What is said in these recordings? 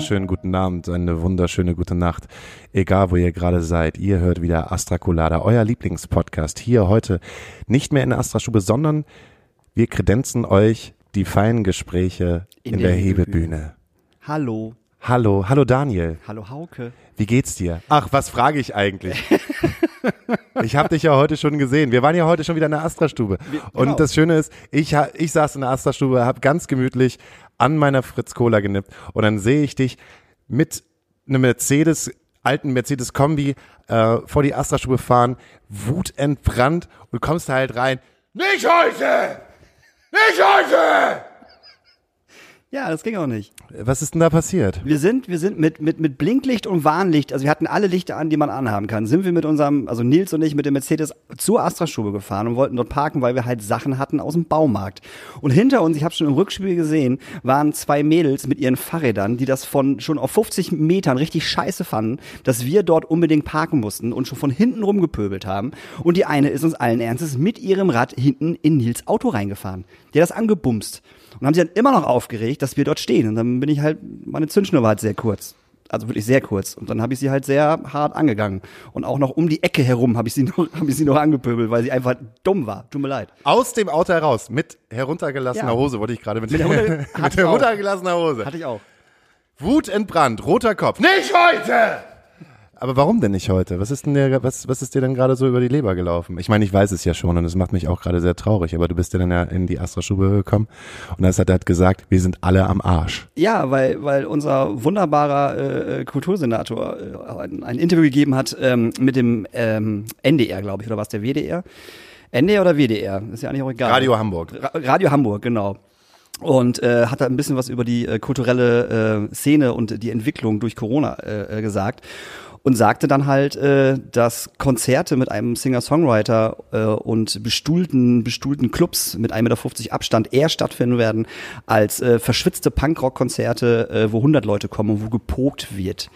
Wunderschönen guten Abend, eine wunderschöne gute Nacht. Egal, wo ihr gerade seid, ihr hört wieder Astra Colada, euer Lieblingspodcast. Hier heute nicht mehr in der Astra-Stube, sondern wir kredenzen euch die feinen Gespräche in, In der, der Hebebühne. Hallo. Hallo, hallo Daniel. Hallo Hauke. Wie geht's dir? Ach, was frage ich eigentlich? ich habe dich ja heute schon gesehen. Wir waren ja heute schon wieder in der Astra-Stube. Und genau. das Schöne ist, ich, ich saß in der Astra-Stube, habe ganz gemütlich an meiner Fritz Cola genippt und dann sehe ich dich mit einem Mercedes, alten Mercedes-Kombi äh, vor die Astra-Stube fahren, wutentbrannt und kommst da halt rein. Nicht heute! Nicht heute! Ja, das ging auch nicht. Was ist denn da passiert? Wir sind, wir sind mit, mit, mit Blinklicht und Warnlicht, also wir hatten alle Lichter an, die man anhaben kann, sind wir mit unserem, also Nils und ich mit dem Mercedes zur Astra-Stube gefahren und wollten dort parken, weil wir halt Sachen hatten aus dem Baumarkt. Und hinter uns, ich habe schon im Rückspiel gesehen, waren zwei Mädels mit ihren Fahrrädern, die das von schon auf 50 Metern richtig scheiße fanden, dass wir dort unbedingt parken mussten und schon von hinten rumgepöbelt haben. Und die eine ist uns allen Ernstes mit ihrem Rad hinten in Nils Auto reingefahren. Die hat das angebumst. Und haben sie dann immer noch aufgeregt, dass wir dort stehen. Und dann bin ich halt, meine Zündschnur war halt sehr kurz. Also wirklich sehr kurz. Und dann habe ich sie halt sehr hart angegangen. Und auch noch um die Ecke herum habe ich sie noch, habe ich sie noch angepöbelt, weil sie einfach dumm war. Tut mir leid. Aus dem Auto heraus, mit heruntergelassener Ja. Hose, wollte ich gerade mit, Mit herunter- mit heruntergelassener Hose. Hatte ich auch. Wut entbrannt, roter Kopf. Nicht heute! Aber warum denn nicht heute? Was ist denn der, was, was ist dir denn gerade so über die Leber gelaufen? Ich meine, ich weiß es ja schon und es macht mich auch gerade sehr traurig, aber du bist ja dann ja in die Astra-Stube gekommen und das hat er hat gesagt, wir sind alle am Arsch. Ja, weil, weil unser wunderbarer äh, Kultursenator äh, ein, ein Interview gegeben hat ähm, mit dem ähm, NDR, glaube ich, oder was der WDR? NDR oder WDR? Ist ja eigentlich auch egal. Radio Hamburg. Ra Radio Hamburg, genau. Und äh, hat da ein bisschen was über die äh, kulturelle äh, Szene und die Entwicklung durch Corona äh, äh, gesagt. Und sagte dann halt, äh, dass Konzerte mit einem Singer-Songwriter äh, und bestuhlten, bestuhlten Clubs mit 1,50 Meter Abstand eher stattfinden werden als äh, verschwitzte Punkrock-Konzerte, äh, wo 100 Leute kommen und wo gepokt wird.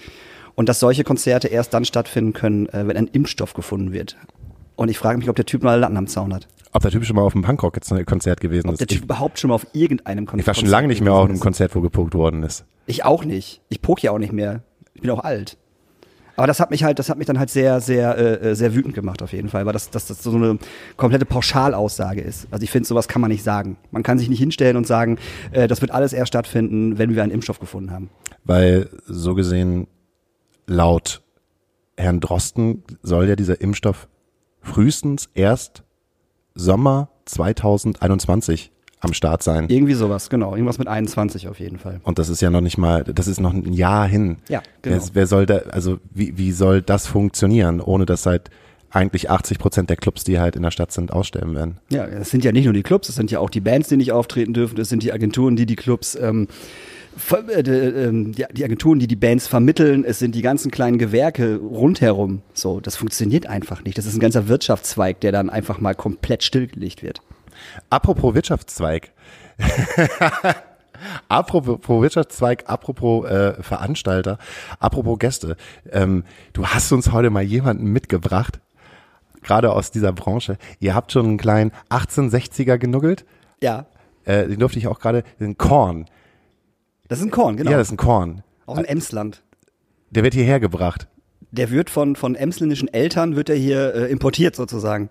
Und dass solche Konzerte erst dann stattfinden können, äh, wenn ein Impfstoff gefunden wird. Und ich frage mich, ob der Typ mal Latten am Zaun hat. Ob der Typ schon mal auf einem Punkrock-Konzert gewesen Ob ist. der Typ Ich, überhaupt schon mal auf irgendeinem Konzert ich war schon lange nicht mehr auf einem. Konzert, wo gepuckt worden ist. Ich auch nicht. Ich poke ja auch nicht mehr. Ich bin auch alt. Aber das hat mich halt, das hat mich dann halt sehr, sehr, äh, sehr wütend gemacht auf jeden Fall, weil das, das, das so eine komplette Pauschalaussage ist. Also ich finde, sowas kann man nicht sagen. Man kann sich nicht hinstellen und sagen, äh, das wird alles erst stattfinden, wenn wir einen Impfstoff gefunden haben. Weil so gesehen laut Herrn Drosten soll ja dieser Impfstoff frühestens erst Sommer 2021 am Start sein. Irgendwie sowas, genau. Irgendwas mit 21 auf jeden Fall. Und das ist ja noch nicht mal, das ist noch ein Jahr hin. Ja, genau. Wer, wer soll da, also wie, wie soll das funktionieren, ohne dass halt eigentlich 80 Prozent der Clubs, die halt in der Stadt sind, aussterben werden? Ja, es sind ja nicht nur die Clubs, es sind ja auch die Bands, die nicht auftreten dürfen, es sind die Agenturen, die die Clubs, ähm, äh, äh, ähm, die Agenturen, die die Bands vermitteln, es sind die ganzen kleinen Gewerke rundherum. So, das funktioniert einfach nicht. Das ist ein ganzer Wirtschaftszweig, der dann einfach mal komplett stillgelegt wird. Apropos Wirtschaftszweig. apropos Wirtschaftszweig, apropos äh, Veranstalter, apropos Gäste. Ähm, du hast uns heute mal jemanden mitgebracht, gerade aus dieser Branche. Ihr habt schon einen kleinen 1860er genuggelt. Ja, Äh, den durfte ich auch gerade, den Korn. das ist ein Korn, genau. Ja, das ist ein Korn. Aus dem Emsland. Der wird hierher gebracht. Der wird von, von emsländischen Eltern, wird er hier äh, importiert sozusagen.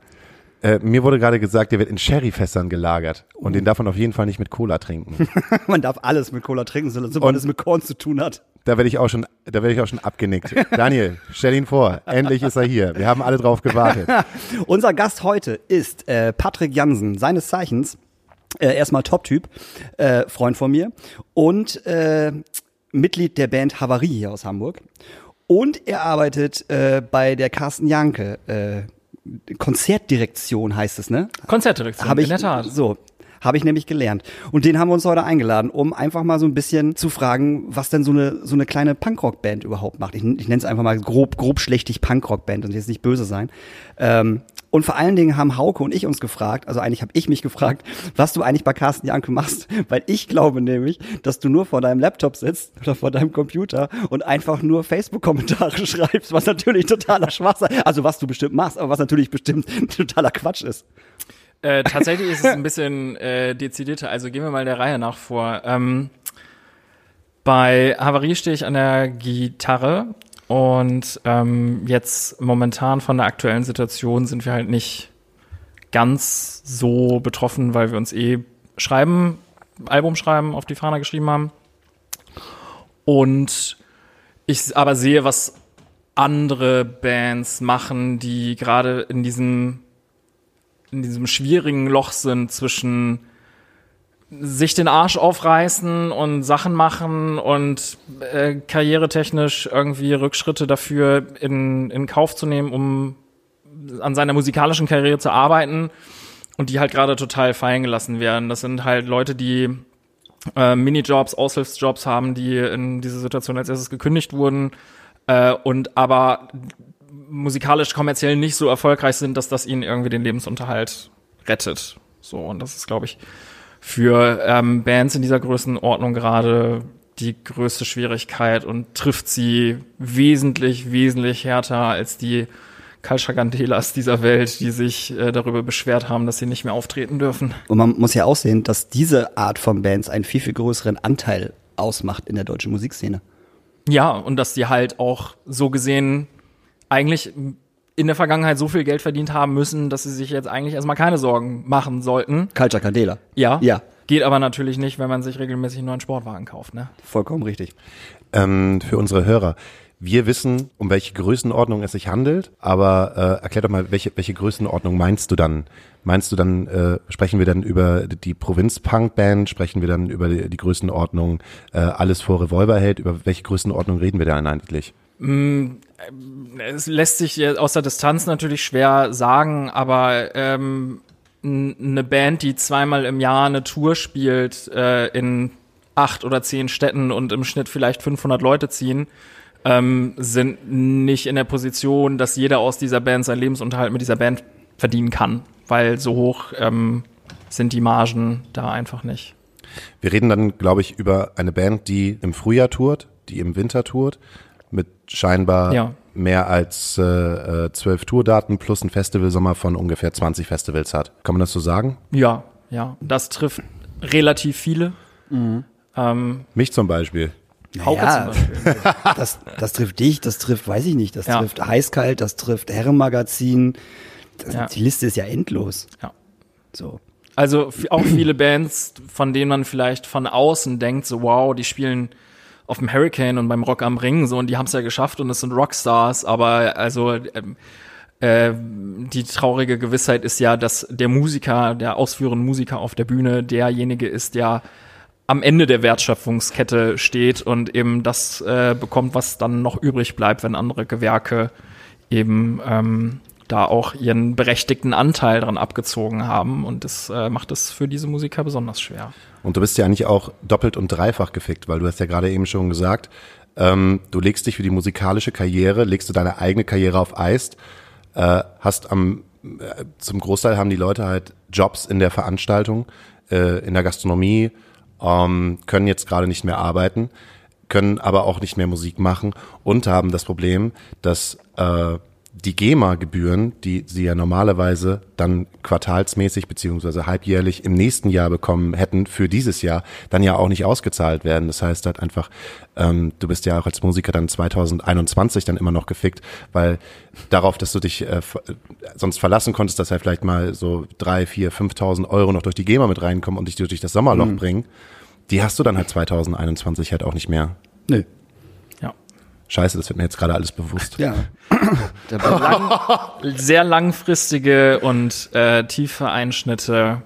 Äh, mir wurde gerade gesagt, der wird in Sherryfässern gelagert. Und den darf man auf jeden Fall nicht mit Cola trinken. Man darf alles mit Cola trinken, sobald es mit Korn zu tun hat. Da werde ich auch schon, da werde ich auch schon abgenickt. Daniel, stell ihn vor. Endlich ist er hier. Wir haben alle drauf gewartet. Unser Gast heute ist äh, Patrick Jansen, seines Zeichens äh, erstmal Top-Typ, äh, Freund von mir und äh, Mitglied der Band Havarie hier aus Hamburg. Und er arbeitet äh, bei der Carsten Janke äh, Konzertdirektion heißt es, ne? Konzertdirektion, Habe ich in der Tat. so. Habe ich nämlich gelernt. Und den haben wir uns heute eingeladen, um einfach mal so ein bisschen zu fragen, was denn so eine, so eine kleine Punkrock-Band überhaupt macht. Ich, ich nenne es einfach mal grob, grob schlechtig Punkrock-Band und jetzt nicht böse sein. Ähm, und vor allen Dingen haben Hauke und ich uns gefragt, also eigentlich habe ich mich gefragt, was du eigentlich bei Carsten Janke machst, weil ich glaube nämlich, dass du nur vor deinem Laptop sitzt oder vor deinem Computer und einfach nur Facebook-Kommentare schreibst, was natürlich totaler Schwachsinn, also was du bestimmt machst, aber was natürlich bestimmt totaler Quatsch ist. Äh, tatsächlich ist es ein bisschen äh, dezidierter. Also gehen wir mal der Reihe nach vor. Ähm, Bei Havarie stehe ich an der Gitarre und ähm, jetzt momentan von der aktuellen Situation sind wir halt nicht ganz so betroffen, weil wir uns eh schreiben, Album schreiben, auf die Fahne geschrieben haben. Und ich aber sehe, was andere Bands machen, die gerade in diesem, in diesem schwierigen Loch sind zwischen sich den Arsch aufreißen und Sachen machen und äh, karrieretechnisch irgendwie Rückschritte dafür in, in Kauf zu nehmen, um an seiner musikalischen Karriere zu arbeiten und die halt gerade total fallen gelassen werden. Das sind halt Leute, die äh, Minijobs, Aushilfsjobs haben, die in diese Situation als erstes gekündigt wurden äh, und aber musikalisch kommerziell nicht so erfolgreich sind, dass das ihnen irgendwie den Lebensunterhalt rettet. So, und das ist, glaube ich, für ähm, Bands in dieser Größenordnung gerade die größte Schwierigkeit und trifft sie wesentlich, wesentlich härter als die Kalschagandelas dieser Welt, die sich äh, darüber beschwert haben, dass sie nicht mehr auftreten dürfen. Und man muss ja auch sehen, dass diese Art von Bands einen viel, viel größeren Anteil ausmacht in der deutschen Musikszene. Ja, und dass die halt auch so gesehen eigentlich in der Vergangenheit so viel Geld verdient haben müssen, dass sie sich jetzt eigentlich erstmal keine Sorgen machen sollten. Culture Candela. Ja. Ja. Geht aber natürlich nicht, wenn man sich regelmäßig einen neuen Sportwagen kauft, ne? Vollkommen richtig. Ähm, für unsere Hörer. Wir wissen, um welche Größenordnung es sich handelt, aber äh, erklär doch mal, welche, welche Größenordnung meinst du dann? Meinst du dann, äh, sprechen wir dann über die Provinz-Punk-Band, sprechen wir dann über die, die Größenordnung äh, Alles vor Revolverheld, über welche Größenordnung reden wir denn eigentlich? Mm, es lässt sich aus der Distanz natürlich schwer sagen, aber ähm, eine Band, die zweimal im Jahr eine Tour spielt äh, in acht oder zehn Städten und im Schnitt vielleicht 500 Leute ziehen, ähm, sind nicht in der Position, dass jeder aus dieser Band seinen Lebensunterhalt mit dieser Band verdienen kann, weil so hoch ähm, sind die Margen da einfach nicht. Wir reden dann, glaube ich, über eine Band, die im Frühjahr tourt, die im Winter tourt, mit scheinbar Ja. mehr als äh, äh, zwölf Tourdaten plus ein Festivalsommer von ungefähr 20 Festivals hat. Kann man das so sagen? Ja, ja, das trifft relativ viele. Ähm, Mich zum Beispiel. Hauke Ja. zum Beispiel. Das, das trifft dich, das trifft, weiß ich nicht, das Ja. trifft Heißkalt, das trifft Herrenmagazin. Das, Ja. Die Liste ist ja endlos. Ja. So. Also auch viele Bands, von denen man vielleicht von außen denkt, so wow, die spielen auf dem Hurricane und beim Rock am Ring so und die haben es ja geschafft und es sind Rockstars, aber also ähm, äh, die traurige Gewissheit ist ja, dass der Musiker, der ausführende Musiker auf der Bühne derjenige ist, der am Ende der Wertschöpfungskette steht und eben das äh, bekommt, was dann noch übrig bleibt, wenn andere Gewerke eben ähm, da auch ihren berechtigten Anteil dran abgezogen haben. Und das äh, macht es für diese Musiker besonders schwer. Und du bist ja eigentlich auch doppelt und dreifach gefickt, weil du hast ja gerade eben schon gesagt, ähm, du legst dich für die musikalische Karriere, legst du deine eigene Karriere auf Eis, äh, hast am äh, zum Großteil haben die Leute halt Jobs in der Veranstaltung, äh, in der Gastronomie, ähm, können jetzt gerade nicht mehr arbeiten, können aber auch nicht mehr Musik machen und haben das Problem, dass äh, die GEMA-Gebühren, die sie ja normalerweise dann quartalsmäßig beziehungsweise halbjährlich im nächsten Jahr bekommen hätten für dieses Jahr, dann ja auch nicht ausgezahlt werden. Das heißt halt einfach, ähm, du bist ja auch als Musiker dann 2021 dann immer noch gefickt, weil darauf, dass du dich äh, ver- sonst verlassen konntest, dass ja vielleicht mal so drei, vier, 5.000 Euro noch durch die GEMA mit reinkommen und dich durch das Sommerloch bringen, die hast du dann halt 2021 halt auch nicht mehr. Nö. Scheiße, das wird mir jetzt gerade alles bewusst. Ja. Da- Sehr langfristige und äh, tiefe Einschnitte,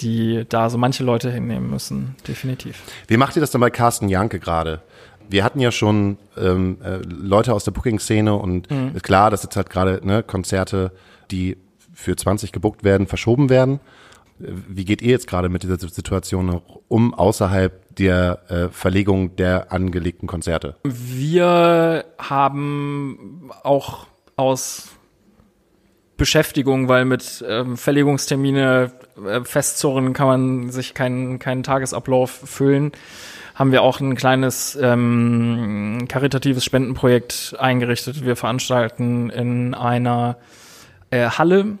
die da so manche Leute hinnehmen müssen. Definitiv. Wie macht ihr das dann bei Carsten Janke gerade? Wir hatten ja schon ähm, äh, Leute aus der Booking-Szene und ist klar, dass jetzt halt gerade ne, Konzerte, die für 20 gebuckt werden, verschoben werden. Wie geht ihr jetzt gerade mit dieser Situation um, außerhalb der äh, Verlegung der angelegten Konzerte? Wir haben auch aus Beschäftigung, weil mit ähm, Verlegungstermine äh, festzurren kann man sich keinen, keinen Tagesablauf füllen, haben wir auch ein kleines ähm, karitatives Spendenprojekt eingerichtet. Wir veranstalten in einer äh, Halle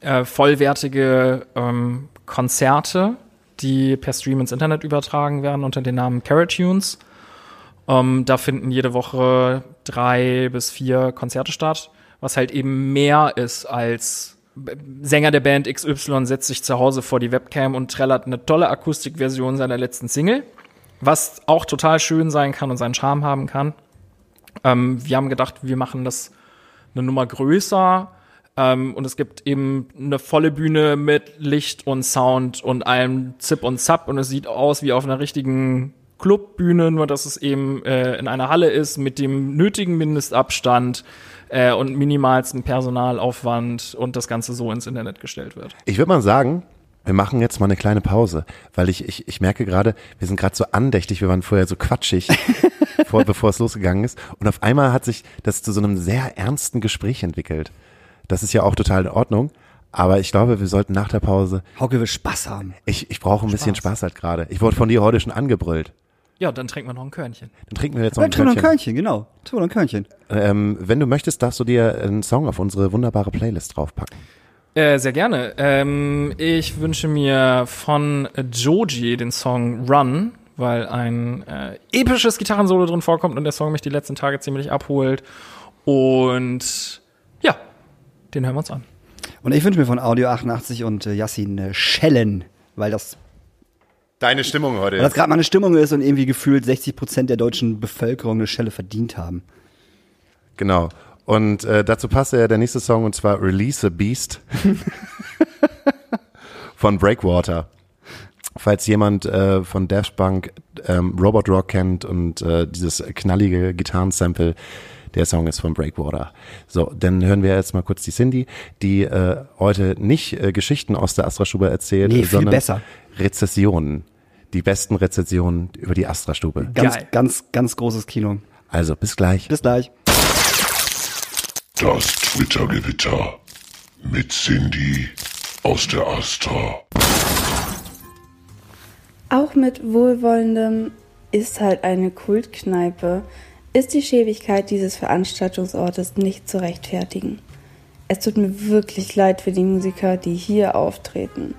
äh, vollwertige ähm, Konzerte die per Stream ins Internet übertragen werden unter dem Namen Caratunes. Ähm, da finden jede Woche drei bis vier Konzerte statt, was halt eben mehr ist als Sänger der Band XY setzt sich zu Hause vor die Webcam und trällert eine tolle Akustikversion seiner letzten Single, was auch total schön sein kann und seinen Charme haben kann. Ähm, wir haben gedacht, wir machen das eine Nummer größer ähm, und es gibt eben eine volle Bühne mit Licht und Sound und allem Zip und Zap und es sieht aus wie auf einer richtigen Clubbühne, nur dass es eben äh, in einer Halle ist mit dem nötigen Mindestabstand äh, und minimalsten Personalaufwand und das Ganze so ins Internet gestellt wird. Ich würde mal sagen, wir machen jetzt mal eine kleine Pause, weil ich, ich, ich merke gerade, wir sind gerade so andächtig, wir waren vorher so quatschig, vor, bevor es losgegangen ist. Und auf einmal hat sich das zu so einem sehr ernsten Gespräch entwickelt. Das ist ja auch total in Ordnung. Aber ich glaube, wir sollten nach der Pause. Hauke will Spaß haben. Ich, ich brauche ein bisschen Spaß halt gerade. Ich wurde von dir heute schon angebrüllt. Ja, dann trinken wir noch ein Körnchen. Dann trinken wir jetzt noch ein Ja, tu noch ein Körnchen. Körnchen, genau. Tu noch ein Körnchen. Ähm, wenn du möchtest, darfst du dir einen Song auf unsere wunderbare Playlist draufpacken. Äh, sehr gerne. Ähm, ich wünsche mir von Joji den Song Run, weil ein äh, episches Gitarrensolo drin vorkommt und der Song mich die letzten Tage ziemlich abholt. Und den hören wir uns an. Und ich wünsche mir von Audio 88 und äh, Yassin äh, Schellen, weil das, Deine Stimmung heute. weil das gerade mal eine Stimmung ist und irgendwie gefühlt 60 Prozent der deutschen Bevölkerung eine Schelle verdient haben. Genau. Und äh, dazu passt ja der nächste Song und zwar Release a Beast von Breakwater. Falls jemand äh, von Daft Punk ähm, Robot Rock kennt und äh, dieses knallige Gitarrensample, der Song ist von Breakwater. So, dann hören wir jetzt mal kurz die Cindy, die äh, heute nicht äh, Geschichten aus der Astra-Stube erzählt, Nee, sondern besser. Rezessionen. Die besten Rezessionen über die Astra-Stube. Ganz, Geil. ganz, ganz großes Kino. Also, bis gleich. Bis gleich. Das Twitter-Gewitter mit Cindy aus der Astra. Auch mit wohlwollendem ist halt eine Kultkneipe, ist die Schäbigkeit dieses Veranstaltungsortes nicht zu rechtfertigen. Es tut mir wirklich leid für die Musiker, die hier auftreten.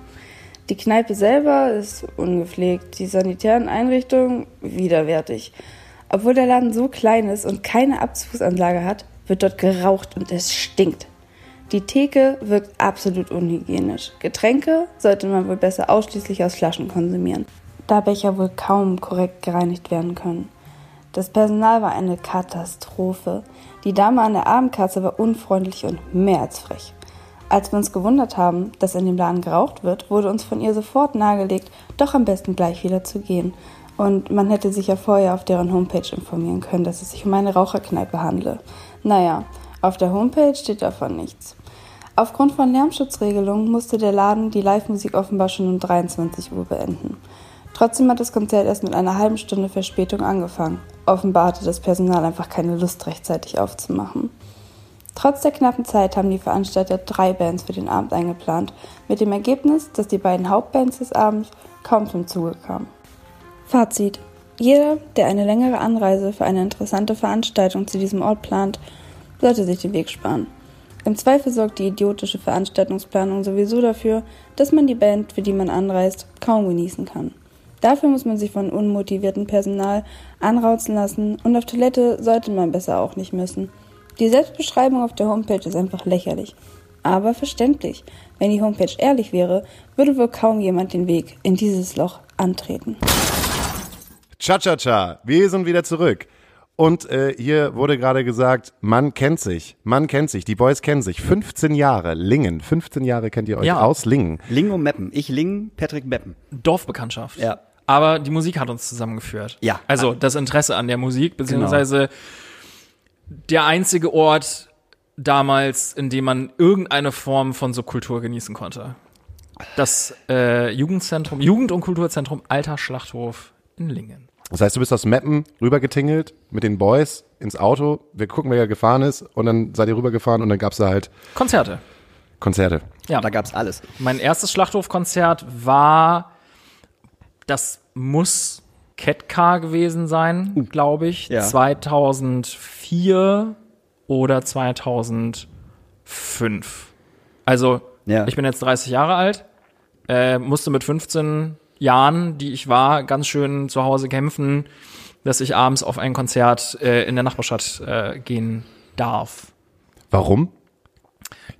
Die Kneipe selber ist ungepflegt, die sanitären Einrichtungen widerwärtig. Obwohl der Laden so klein ist und keine Abzugsanlage hat, wird dort geraucht und es stinkt. Die Theke wirkt absolut unhygienisch. Getränke sollte man wohl besser ausschließlich aus Flaschen konsumieren, da Becher wohl kaum korrekt gereinigt werden können. Das Personal war eine Katastrophe. Die Dame an der Abendkasse war unfreundlich und mehr als frech. Als wir uns gewundert haben, dass in dem Laden geraucht wird, wurde uns von ihr sofort nahegelegt, doch am besten gleich wieder zu gehen. Und man hätte sich ja vorher auf deren Homepage informieren können, dass es sich um eine Raucherkneipe handle. Naja, auf der Homepage steht davon nichts. Aufgrund von Lärmschutzregelungen musste der Laden die Live-Musik offenbar schon um 23 Uhr beenden. Trotzdem hat das Konzert erst mit einer halben Stunde Verspätung angefangen. Offenbar hatte das Personal einfach keine Lust, rechtzeitig aufzumachen. Trotz der knappen Zeit haben die Veranstalter drei Bands für den Abend eingeplant, mit dem Ergebnis, dass die beiden Hauptbands des Abends kaum zum Zuge kamen. Fazit. Jeder, der eine längere Anreise für eine interessante Veranstaltung zu diesem Ort plant, sollte sich den Weg sparen. Im Zweifel sorgt die idiotische Veranstaltungsplanung sowieso dafür, dass man die Band, für die man anreist, kaum genießen kann. Dafür muss man sich von unmotiviertem Personal anrauzen lassen und auf Toilette sollte man besser auch nicht müssen. Die Selbstbeschreibung auf der Homepage ist einfach lächerlich. Aber verständlich. Wenn die Homepage ehrlich wäre, würde wohl kaum jemand den Weg in dieses Loch antreten. Cha-cha-cha, wir sind wieder zurück. Und äh, hier wurde gerade gesagt, man kennt sich, man kennt sich, die Boys kennen sich. 15 Jahre, Lingen, 15 Jahre kennt ihr euch Ja. aus Lingen. Lingo Meppen. Ich Ling, Patrick Meppen. Dorfbekanntschaft. Ja. Aber die Musik hat uns zusammengeführt. Ja. Also das Interesse an der Musik, beziehungsweise der einzige Ort damals, in dem man irgendeine Form von Subkultur genießen konnte. Das äh, Jugendzentrum, Jugend- und Kulturzentrum Alter Schlachthof in Lingen. Das heißt, du bist aus Meppen rübergetingelt mit den Boys ins Auto. Wir gucken, wer gefahren ist. Und dann seid ihr rübergefahren und dann gab's da halt Konzerte. Konzerte. Ja. Da gab's alles. Mein erstes Schlachthofkonzert war, das muss Ketka gewesen sein, glaube ich, Ja. 2004 oder 2005. Also, Ja. ich bin jetzt 30 Jahre alt, äh, musste mit 15 Jahren, die ich war, ganz schön zu Hause kämpfen, dass ich abends auf ein Konzert äh, in der Nachbarstadt äh, gehen darf. Warum?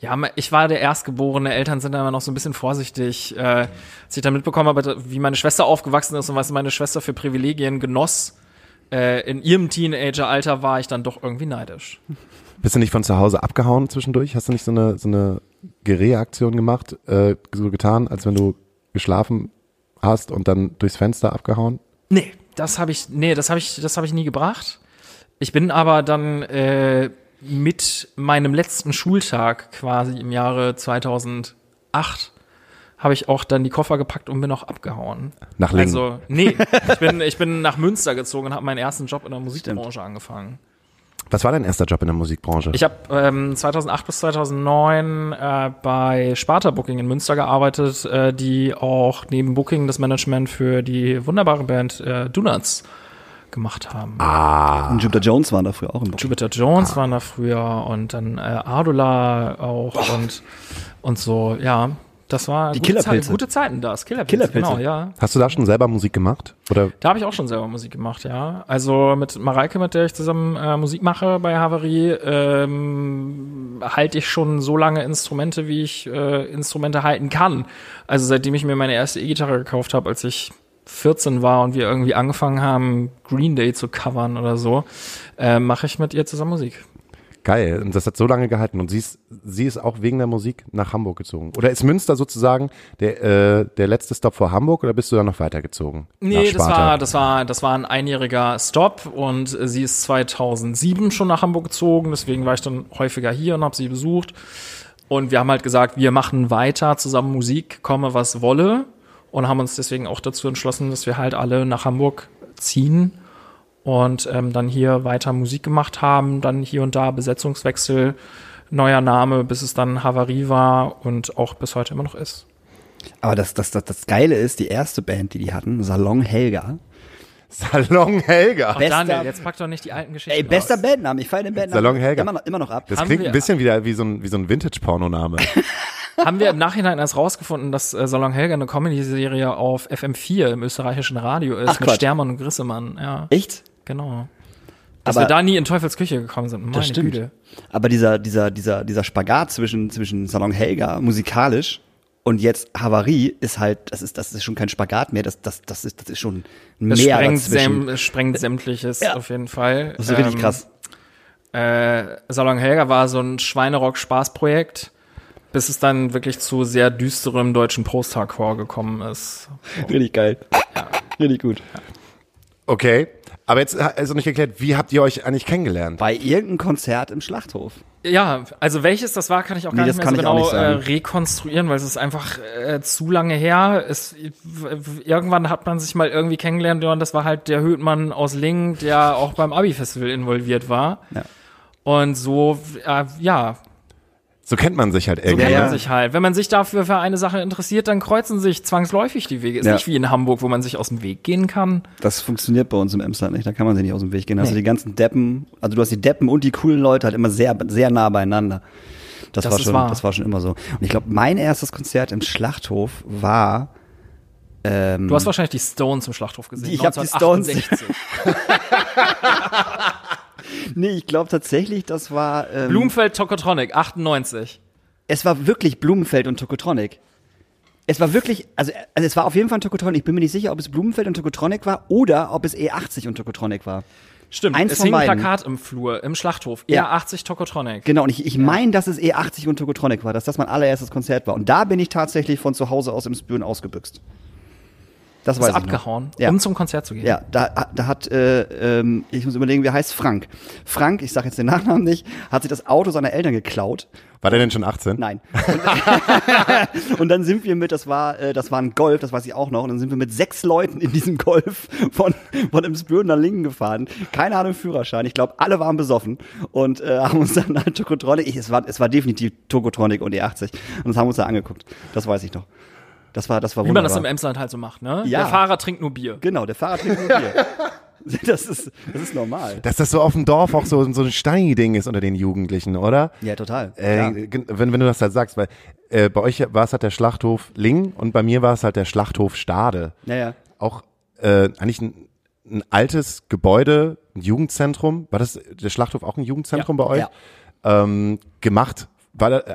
Ja, ich war der Erstgeborene, Eltern sind da immer noch so ein bisschen vorsichtig. Äh, als ich dann mitbekommen habe, wie meine Schwester aufgewachsen ist und was meine Schwester für Privilegien genoss, äh, in ihrem Teenager-Alter war ich dann doch irgendwie neidisch. Bist du nicht von zu Hause abgehauen zwischendurch? Hast du nicht so eine, so eine Geräaktion gemacht, äh, so getan, als wenn du geschlafen hast und dann durchs Fenster abgehauen? Nee, das habe ich, nee, das habe ich, das habe ich nie gebracht. Ich bin aber dann äh, mit meinem letzten Schultag quasi im Jahre 2008 habe ich auch dann die Koffer gepackt und bin auch abgehauen. Nach Lingen. Also, nee, ich bin, ich bin nach Münster gezogen und habe meinen ersten Job in der Musikbranche angefangen. Was war dein erster Job in der Musikbranche? Ich habe ähm, 2008 bis 2009 äh, bei Sparta Booking in Münster gearbeitet, äh, die auch neben Booking das Management für die wunderbare Band äh, Donuts gemacht haben. ah, Und Jupiter Jones waren da früher auch im Book. Jupiter Jones waren da früher und dann äh, Ardula auch und und so, ja. Das war Die gute, Killerpilze. Zeit, gute Zeiten das. Killerpilze, Killerpilze. genau, ja. hast du da schon selber Musik gemacht? Oder Da habe ich auch schon selber Musik gemacht, ja. Also mit Mareike, mit der ich zusammen äh, Musik mache bei Havarie, ähm, halte ich schon so lange Instrumente, wie ich äh, Instrumente halten kann. Also seitdem ich mir meine erste E-Gitarre gekauft habe, als ich 14 war und wir irgendwie angefangen haben, Green Day zu covern oder so, äh, mache ich mit ihr zusammen Musik. geil? Und das hat so lange gehalten. Und sie ist, sie ist auch wegen der Musik nach Hamburg gezogen. Oder ist Münster sozusagen der, äh, der letzte Stop vor Hamburg oder bist du da noch weitergezogen? Nee, das war, das war, das war ein einjähriger Stop und sie ist 2007 schon nach Hamburg gezogen, deswegen war ich dann häufiger hier und habe sie besucht. Und wir haben halt gesagt, wir machen weiter zusammen Musik, komme was wolle und haben uns deswegen auch dazu entschlossen, dass wir halt alle nach Hamburg ziehen und ähm, dann hier weiter Musik gemacht haben, dann hier und da Besetzungswechsel, neuer Name, bis es dann Havarie war und auch bis heute immer noch ist. Aber das, das, das, das Geile ist, die erste Band, die die hatten, Salon Helga. Salon Helga. Ach, Bester- Daniel, jetzt pack doch nicht die alten Geschichten Ey, bester aus. Bandname. Ich feiere den Bandnamen Salon Helga. Immer noch, immer noch ab. Das Haben klingt wir- ein bisschen wieder wie so ein, wie so ein Vintage-Pornoname. haben wir im Nachhinein erst rausgefunden, dass äh, Salon Helga eine Comedy-Serie auf FM4 im österreichischen Radio ist Ach, mit Quatsch. Stermann und Grissemann. Ja, Echt? genau. Dass Aber- wir da nie in Teufels Küche gekommen sind. Meine Das stimmt. Güte. Aber dieser, dieser, dieser, dieser Spagat zwischen, zwischen Salon Helga musikalisch und jetzt Havarie ist halt, das ist, das ist schon kein Spagat mehr, das, das, das ist, das ist schon mehr sprengt, dazwischen. säm, es sprengt sämtliches Ja. auf jeden Fall. Das ist richtig Ähm, krass. Äh, Salon Helga war so ein Schweinerock-Spaßprojekt, bis es dann wirklich zu sehr düsterem deutschen Post-Hardcore gekommen ist. Richtig geil. Richtig gut. Okay. Aber jetzt also nicht geklärt, wie habt ihr euch eigentlich kennengelernt? Bei irgendeinem Konzert im Schlachthof. Ja, also welches das war, kann ich auch Nee, gar das nicht mehr so genau äh, rekonstruieren, weil es ist einfach äh, zu lange her. Es, w- irgendwann hat man sich mal irgendwie kennengelernt und das war halt der Höhtmann aus Lingen, der auch beim Abi-Festival involviert war. Ja. Und so, äh, ja, So kennt man sich halt so irgendwie. kennt ja. man sich halt. Wenn man sich dafür für eine Sache interessiert, dann kreuzen sich zwangsläufig die Wege. Ist Ja. nicht wie in Hamburg, wo man sich aus dem Weg gehen kann. Das funktioniert bei uns im Emsland nicht, da kann man sich nicht aus dem Weg gehen. Hast Nee. du die ganzen Deppen, also du hast die Deppen und die coolen Leute halt immer sehr, sehr nah beieinander. Das, Das war ist schon, wahr. das war schon immer so. Und ich glaube, mein erstes Konzert im Schlachthof war, ähm, Du hast wahrscheinlich die Stones im Schlachthof gesehen. Ich hab die Stones- 1968. nee, ich glaube tatsächlich, das war, ähm, Blumenfeld Tokotronic, 98. es war wirklich Blumenfeld und Tokotronic. Es war wirklich, also, also es war auf jeden Fall ein Tokotronic. Ich bin mir nicht sicher, ob es Blumenfeld und Tokotronic war oder ob es E80 und Tokotronic war. Stimmt, Eins es von hing ein. Plakat im Flur, im Schlachthof. Ja. R80 Tokotronic. Genau, und ich, ich meine, dass es E80 und Tokotronic war, dass das mein allererstes Konzert war. Und da bin ich tatsächlich von zu Hause aus im Spüren ausgebüxt. Das weiß ist abgehauen, Ja. um zum Konzert zu gehen. Ja, da, da hat, äh, ähm, ich muss überlegen, wie heißt, Frank. Frank, ich sage jetzt den Nachnamen nicht, hat sich das Auto seiner Eltern geklaut. War der denn schon 18? Nein. Und, und dann sind wir mit, das war, äh, das war ein Golf, das weiß ich auch noch, und dann sind wir mit sechs Leuten in diesem Golf von, von Emsbüren nach Lingen gefahren. Keiner hatte einen Führerschein. Ich glaube, alle waren besoffen und äh, haben uns dann halt Tokotronic, ich, es war, es war definitiv Tokotronic und E80 und das haben wir uns da angeguckt. Das weiß ich noch. Das war, das war Wie man das wunderbar. im Emsland halt so macht, ne? Ja. Der Fahrer trinkt nur Bier. Genau, der Fahrer trinkt nur Bier. Das ist, das ist normal. Dass das so auf dem Dorf auch so, so ein Steini-Ding ist unter den Jugendlichen, oder? Ja, total. Äh, wenn, wenn du das halt sagst, weil äh, bei euch war es halt der Schlachthof Ling und bei mir war es halt der Schlachthof Stade. Naja. Auch äh, eigentlich ein, ein altes Gebäude, ein Jugendzentrum. War das der Schlachthof auch ein Jugendzentrum bei euch? Ja. Ähm, gemacht. War da, äh,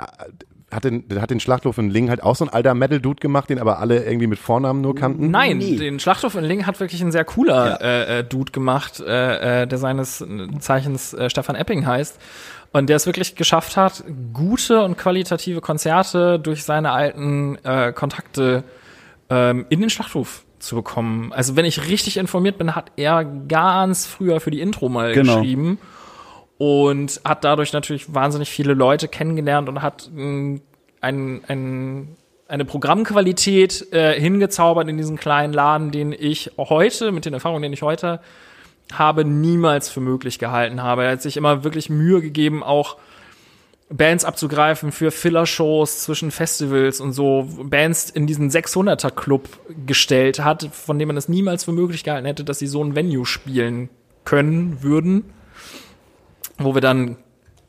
hat den, hat den Schlachthof in Ling halt auch so ein alter Metal-Dude gemacht, den aber alle irgendwie mit Vornamen nur kannten? Nein, Nie. den Schlachthof in Ling hat wirklich ein sehr cooler äh, äh, Dude gemacht, äh, äh, der seines äh, Zeichens äh, Stefan Epping heißt. Und der es wirklich geschafft hat, gute und qualitative Konzerte durch seine alten äh, Kontakte ähm, in den Schlachthof zu bekommen. Also wenn ich richtig informiert bin, hat er ganz früher für die Intro mal Genau. geschrieben und hat dadurch natürlich wahnsinnig viele Leute kennengelernt und hat mh, ein, ein, eine Programmqualität äh, hingezaubert in diesen kleinen Laden, den ich heute, mit den Erfahrungen, den ich heute habe, niemals für möglich gehalten habe. Er hat sich immer wirklich Mühe gegeben, auch Bands abzugreifen für Filler-Shows zwischen Festivals und so Bands in diesen 600er Club gestellt hat, von dem man es niemals für möglich gehalten hätte, dass sie so ein Venue spielen können würden, wo wir dann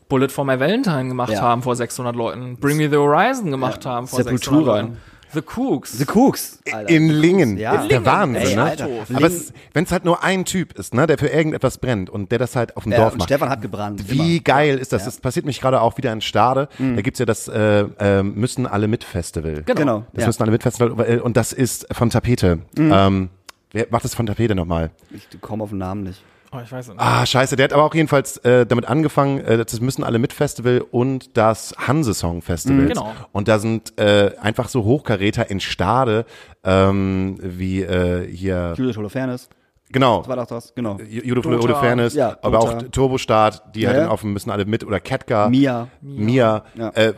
Bullet for My Valentine gemacht Ja. haben vor 600 Leuten, Bring Me the Horizon gemacht haben vor 600 Sepultura. Leuten, The Cooks. The Cooks. Alter. In Lingen. Ja. Ist der. Wahnsinn, Ey, ne? Aber wenn es halt nur ein Typ ist, ne, der für irgendetwas brennt und der das halt auf dem Ja, Dorf macht. Stefan hat gebrannt. Wie immer. geil ist das? Ja. Mhm. Das passiert mich gerade auch wieder in Stade. Da gibt's ja das äh, äh, Müssen alle mit Festival. Genau. Das ja. Müssen alle mit Festival äh, und das ist von Tapete. Mhm. Ähm, wer macht das von Tapete nochmal? Ich komme auf den Namen nicht. Oh, ich weiß es nicht. Ah, scheiße, der hat aber auch jedenfalls äh, damit angefangen, äh, das müssen alle mit Festival und das Hanse-Song Festival. Genau. Und da sind äh, einfach so Hochkaräter in Stade, ähm, wie äh, hier, Julius Holofernes. genau, War doch das? Genau. Judo Dota. Ode Fairness, Ja, aber auch. Turbostart, die Ja, halt auf müssen alle mit oder Ketka, Mia. Mia, Ja. äh,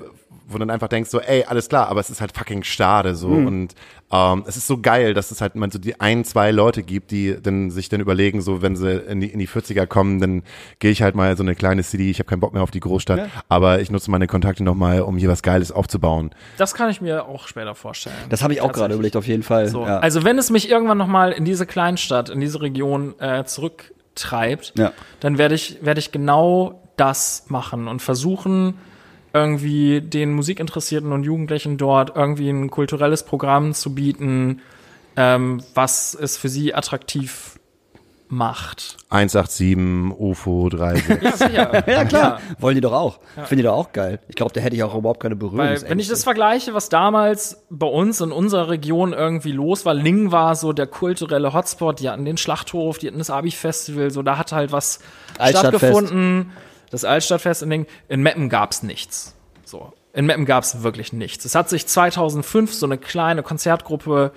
wo du dann einfach denkst so, ey, alles klar, aber es ist halt fucking Stade so Hm. und ähm, es ist so geil, dass es halt man so die ein, zwei Leute gibt, die dann sich dann überlegen, so wenn sie in die, in die 40er kommen, dann gehe ich halt mal so eine kleine City, ich habe keinen Bock mehr auf die Großstadt, Ja. aber ich nutze meine Kontakte nochmal, um hier was Geiles aufzubauen. Das kann ich mir auch später vorstellen. Das habe ich auch gerade überlegt, auf jeden Fall. So. Ja. Also wenn es mich irgendwann noch mal in diese Kleinstadt, in diese Region äh, zurücktreibt, Ja. dann werde ich, werde ich genau das machen und versuchen, irgendwie den Musikinteressierten und Jugendlichen dort irgendwie ein kulturelles Programm zu bieten, ähm, was es für sie attraktiv macht. 187, UFO 30. Ja, sicher. ja, klar. Wollen die doch auch. Finde ich doch auch geil. Ich glaube, da hätte ich auch überhaupt keine Berührung. Weil, wenn ich das vergleiche, was damals bei uns in unserer Region irgendwie los war, Ling war so der kulturelle Hotspot, die hatten den Schlachthof, die hatten das Abi-Festival, so da hat halt was Altstadtfest. stattgefunden. Das Altstadtfest in Ling. In Meppen gab's nichts. So. In Meppen gab's wirklich nichts. Es hat sich 2005 so eine kleine Konzertgruppe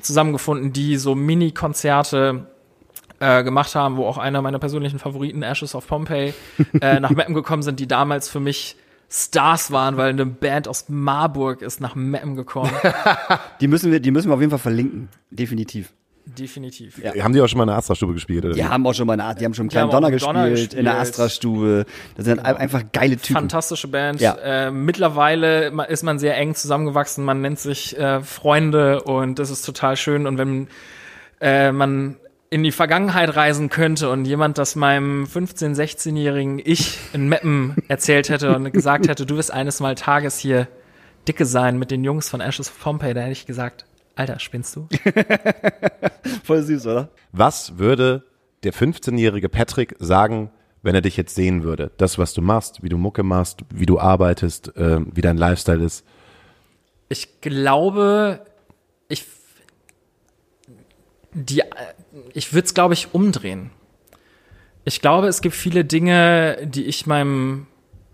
zusammengefunden, die so Mini-Konzerte äh, gemacht haben, wo auch einer meiner persönlichen Favoriten, Ashes of Pompeii, äh, nach Meppen gekommen sind, die damals für mich Stars waren, weil eine Band aus Marburg ist nach Meppen gekommen. Die müssen wir, die müssen wir auf jeden Fall verlinken. Definitiv. Definitiv. Haben die auch schon mal in der Astra-Stube gespielt? Oder? Die haben auch schon mal eine, die haben schon haben kleinen Donner, Donner gespielt, in der gespielt. Astra-Stube. Das sind ein- einfach geile Typen. Fantastische Band. Ja. Äh, mittlerweile ist man sehr eng zusammengewachsen. Man nennt sich äh, Freunde und das ist total schön. Und wenn äh, man in die Vergangenheit reisen könnte und jemand das meinem 15-, 16-jährigen Ich in Meppen erzählt hätte und gesagt hätte, du wirst eines Mal Tages hier dicke sein mit den Jungs von Ashes of Pompeii, da hätte ich gesagt, Alter, spinnst du? Voll süß, oder? Was würde der 15-jährige Patrick sagen, wenn er dich jetzt sehen würde? Das, was du machst, wie du Mucke machst, wie du arbeitest, äh, wie dein Lifestyle ist. Ich glaube, ich die äh, ich würde es glaube ich umdrehen. Ich glaube, es gibt viele Dinge, die ich meinem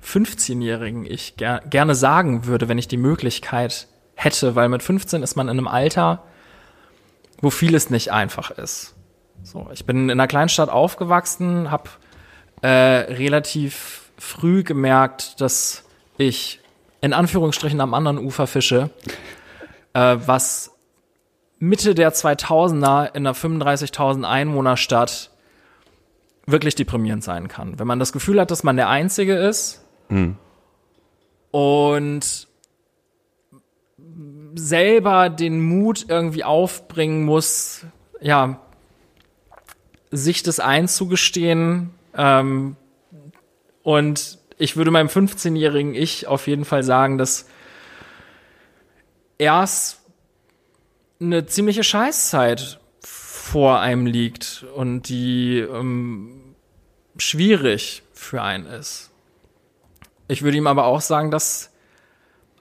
15-jährigen ich ger gerne sagen würde, wenn ich die Möglichkeit hätte, weil mit 15 ist man in einem Alter, wo vieles nicht einfach ist. So, ich bin in einer Kleinstadt aufgewachsen, habe äh, relativ früh gemerkt, dass ich in Anführungsstrichen am anderen Ufer fische, äh, was Mitte der 2000er in einer 35.000 Einwohnerstadt wirklich deprimierend sein kann. Wenn man das Gefühl hat, dass man der Einzige ist und selber den Mut irgendwie aufbringen muss, ja, sich das einzugestehen. Ähm, und ich würde meinem 15-jährigen Ich auf jeden Fall sagen, dass erst eine ziemliche Scheißzeit vor einem liegt und die ähm, schwierig für einen ist. Ich würde ihm aber auch sagen, dass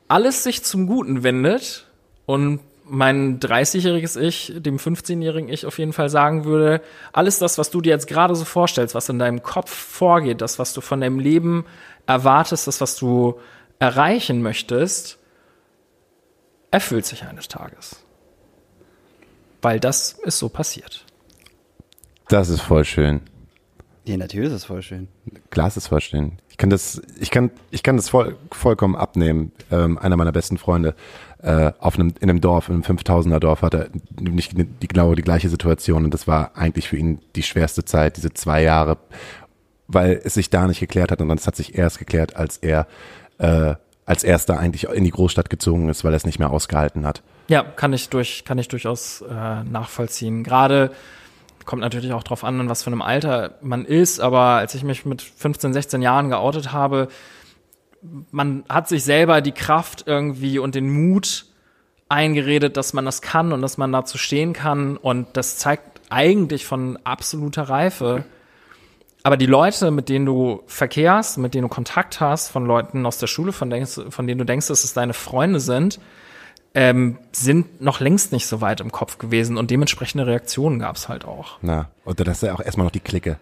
alles sich zum Guten wendet und mein 30-jähriges Ich, dem 15-jährigen Ich auf jeden Fall sagen würde, alles das, was du dir jetzt gerade so vorstellst, was in deinem Kopf vorgeht, das, was du von deinem Leben erwartest, das, was du erreichen möchtest, erfüllt sich eines Tages. Weil das ist so passiert. Das ist voll schön. Ja, natürlich ist es voll schön. Glas ist voll schön. Ich kann das, ich kann, ich kann das voll, vollkommen abnehmen. Ähm, einer meiner besten Freunde äh, auf einem, in einem Dorf, in einem 5000er Dorf, hatte nicht die, genau die gleiche Situation und das war eigentlich für ihn die schwerste Zeit, diese zwei Jahre, weil es sich da nicht geklärt hat und dann es hat sich erst geklärt, als er äh, als erster eigentlich in die Großstadt gezogen ist, weil er es nicht mehr ausgehalten hat. Ja, kann ich durch, kann ich durchaus äh, nachvollziehen. Gerade kommt natürlich auch drauf an, in was für einem Alter man ist, aber als ich mich mit 15, 16 Jahren geoutet habe, man hat sich selber die Kraft irgendwie und den Mut eingeredet, dass man das kann und dass man dazu stehen kann und das zeigt eigentlich von absoluter Reife. Aber die Leute, mit denen du verkehrst, mit denen du Kontakt hast, von Leuten aus der Schule, von, denen du denkst, dass es deine Freunde sind, ähm, sind noch längst nicht so weit im Kopf gewesen und dementsprechende Reaktionen gab es halt auch. Na, und das ist ja auch erstmal noch die Clique.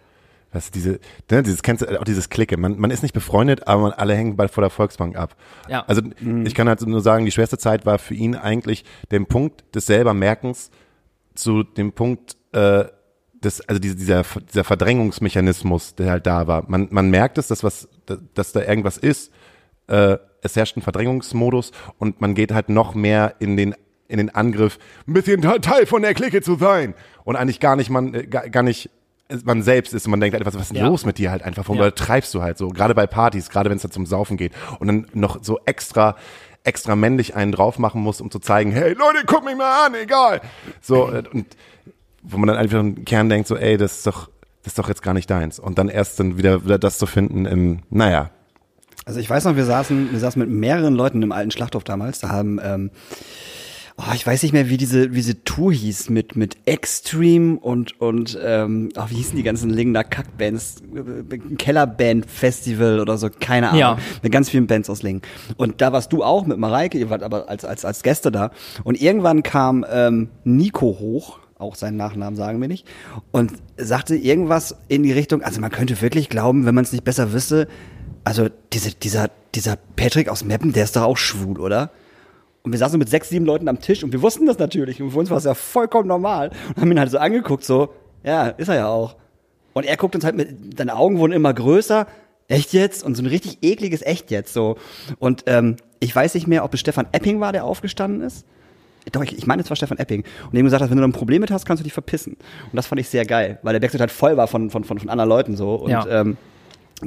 Das ist diese, ne, dieses kennst du auch dieses Clique. Man, man ist nicht befreundet, aber man alle hängen bald vor der Volksbank ab. Ja. Also ich kann halt nur sagen, die schwerste Zeit war für ihn eigentlich den Punkt des selber Merkens zu dem Punkt äh, des, also dieser, dieser, dieser Verdrängungsmechanismus, der halt da war. Man, man merkt es, dass was, dass da irgendwas ist. Äh, es herrscht ein Verdrängungsmodus und man geht halt noch mehr in den in den Angriff, ein bisschen Teil von der Clique zu sein und eigentlich gar nicht man äh, gar, gar nicht man selbst ist und man denkt halt, was, was ist denn Ja. los mit dir halt einfach, warum Ja. treibst du halt so, gerade bei Partys, gerade wenn es da zum Saufen geht und dann noch so extra extra männlich einen drauf machen muss, um zu zeigen, hey Leute, guck mich mal an, egal. So äh, und wo man dann einfach im Kern denkt, so ey, das ist doch das ist doch jetzt gar nicht deins und dann erst dann wieder, wieder das zu finden im, naja, Also ich weiß noch, wir saßen, wir saßen mit mehreren Leuten im alten Schlachthof damals. Da haben, ähm, oh, ich weiß nicht mehr, wie diese, wie diese Tour hieß mit mit Extreme und und ähm, oh, wie hießen die ganzen Lingener Kackbands, Kellerband Festival oder so, keine Ahnung. Ja. Mit ganz vielen Bands aus Lingen. Und da warst du auch mit Mareike, ihr wart aber als als als Gäste da. Und irgendwann kam ähm, Nico hoch. Auch seinen Nachnamen sagen wir nicht. Und sagte irgendwas in die Richtung, also man könnte wirklich glauben, wenn man es nicht besser wüsste, also diese, dieser, dieser Patrick aus Meppen, der ist doch auch schwul, oder? Und wir saßen mit sechs, sieben Leuten am Tisch und wir wussten das natürlich. Und für uns war es ja vollkommen normal. Und haben ihn halt so angeguckt, so, ja, ist er ja auch. Und er guckt uns halt mit, seine Augen wurden immer größer. Echt jetzt? Und so ein richtig ekliges Echt jetzt, so. Und ähm, ich weiß nicht mehr, ob es Stefan Epping war, der aufgestanden ist. Doch, ich, ich meine, es war Stefan Epping. Und ihm gesagt hat, wenn du ein Problem mit hast, kannst du dich verpissen. Und das fand ich sehr geil, weil der Backstage halt voll war von, von, von, von anderen Leuten so. Und Ja. ähm,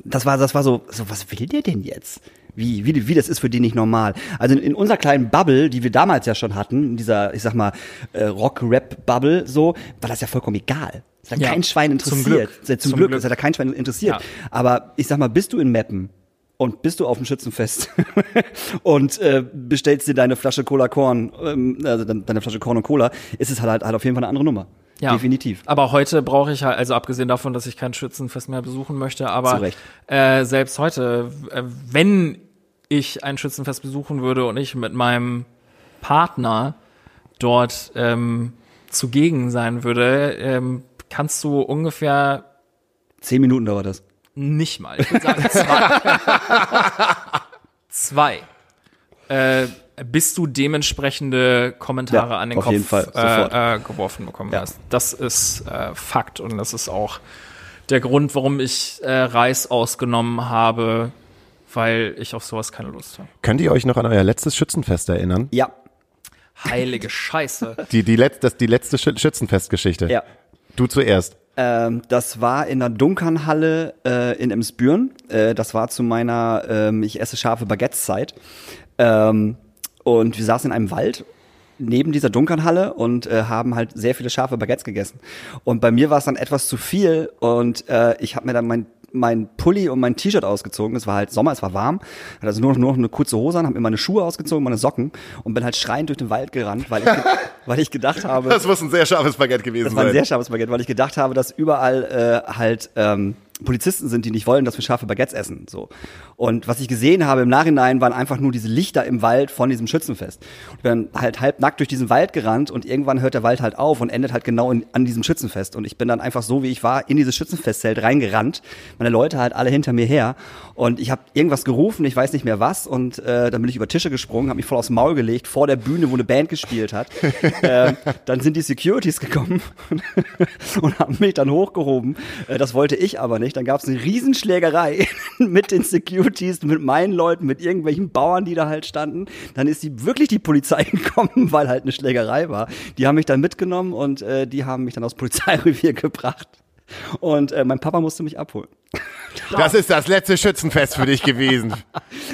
das war, das war so, so, was will der denn jetzt? Wie, wie, wie das ist für die nicht normal. Also in, in unserer kleinen Bubble, die wir damals ja schon hatten, in dieser, ich sag mal, äh, Rock-Rap-Bubble, so, war das ja vollkommen egal. Es hat Ja, kein Schwein zum interessiert. Glück. Zum, Zum Glück, es hat ja kein Schwein interessiert. Ja. Aber ich sag mal, bist du in Meppen und bist du auf dem Schützenfest und äh, bestellst dir deine Flasche Cola Korn, ähm, also deine deine Flasche Korn und Cola, ist es halt, halt auf jeden Fall eine andere Nummer. Ja. Definitiv. Aber heute brauche ich halt, also abgesehen davon, dass ich kein Schützenfest mehr besuchen möchte, aber. Äh, selbst heute, äh, wenn ich ein Schützenfest besuchen würde und ich mit meinem Partner dort ähm, zugegen sein würde, ähm, kannst du ungefähr Zehn Minuten dauert das. nicht mal, ich würde sagen zwei. zwei. Äh, bis du dementsprechende Kommentare Ja, an den auf Kopf jeden Fall, sofort. äh, äh, geworfen bekommen Ja. hast. Das ist äh, Fakt und das ist auch der Grund, warum ich äh, Reis ausgenommen habe, weil ich auf sowas keine Lust habe. Könnt ihr euch noch an euer letztes Schützenfest erinnern? Ja, Heilige Scheiße. Die, die, letz, das, die letzte Schü- Schützenfestgeschichte. ja. Du zuerst. Ähm, das war in der Dunkernhalle äh, in Emsbüren. Äh, das war zu meiner ähm, Ich esse scharfe Baguettes Zeit. Ähm, und wir saßen in einem Wald neben dieser Dunkernhalle und äh, haben halt sehr viele scharfe Baguettes gegessen. Und bei mir war es dann etwas zu viel und äh, ich habe mir dann mein mein Pulli und mein T-Shirt ausgezogen. Es war halt Sommer, es war warm. Hatte also nur noch, nur noch eine kurze Hose an, habe mir meine Schuhe ausgezogen, meine Socken und bin halt schreiend durch den Wald gerannt, weil ich, weil ich gedacht habe, Das muss ein sehr scharfes Baguette gewesen das war ein sein. sehr scharfes Baguette, weil ich gedacht habe, dass überall äh, halt ähm, Polizisten sind, die nicht wollen, dass wir scharfe Baguettes essen. So. Und was ich gesehen habe im Nachhinein, waren einfach nur diese Lichter im Wald von diesem Schützenfest. Und bin dann halt halb nackt durch diesen Wald gerannt und irgendwann hört der Wald halt auf und endet halt genau in, an diesem Schützenfest. Und ich bin dann einfach so, wie ich war, in dieses Schützenfestzelt reingerannt. Meine Leute halt alle hinter mir her. Und ich habe irgendwas gerufen, ich weiß nicht mehr was. Und äh, dann bin ich über Tische gesprungen, habe mich voll aufs Maul gelegt, vor der Bühne, wo eine Band gespielt hat. ähm, dann sind die Securities gekommen und haben mich dann hochgehoben. Äh, das wollte ich aber nicht. Dann gab es eine Riesenschlägerei mit den Securities, mit meinen Leuten, mit irgendwelchen Bauern, die da halt standen. Dann ist die wirklich die Polizei gekommen, weil halt eine Schlägerei war. Die haben mich dann mitgenommen und äh, die haben mich dann aufs Polizeirevier gebracht. Und äh, mein Papa musste mich abholen. Das ist das letzte Schützenfest für dich gewesen.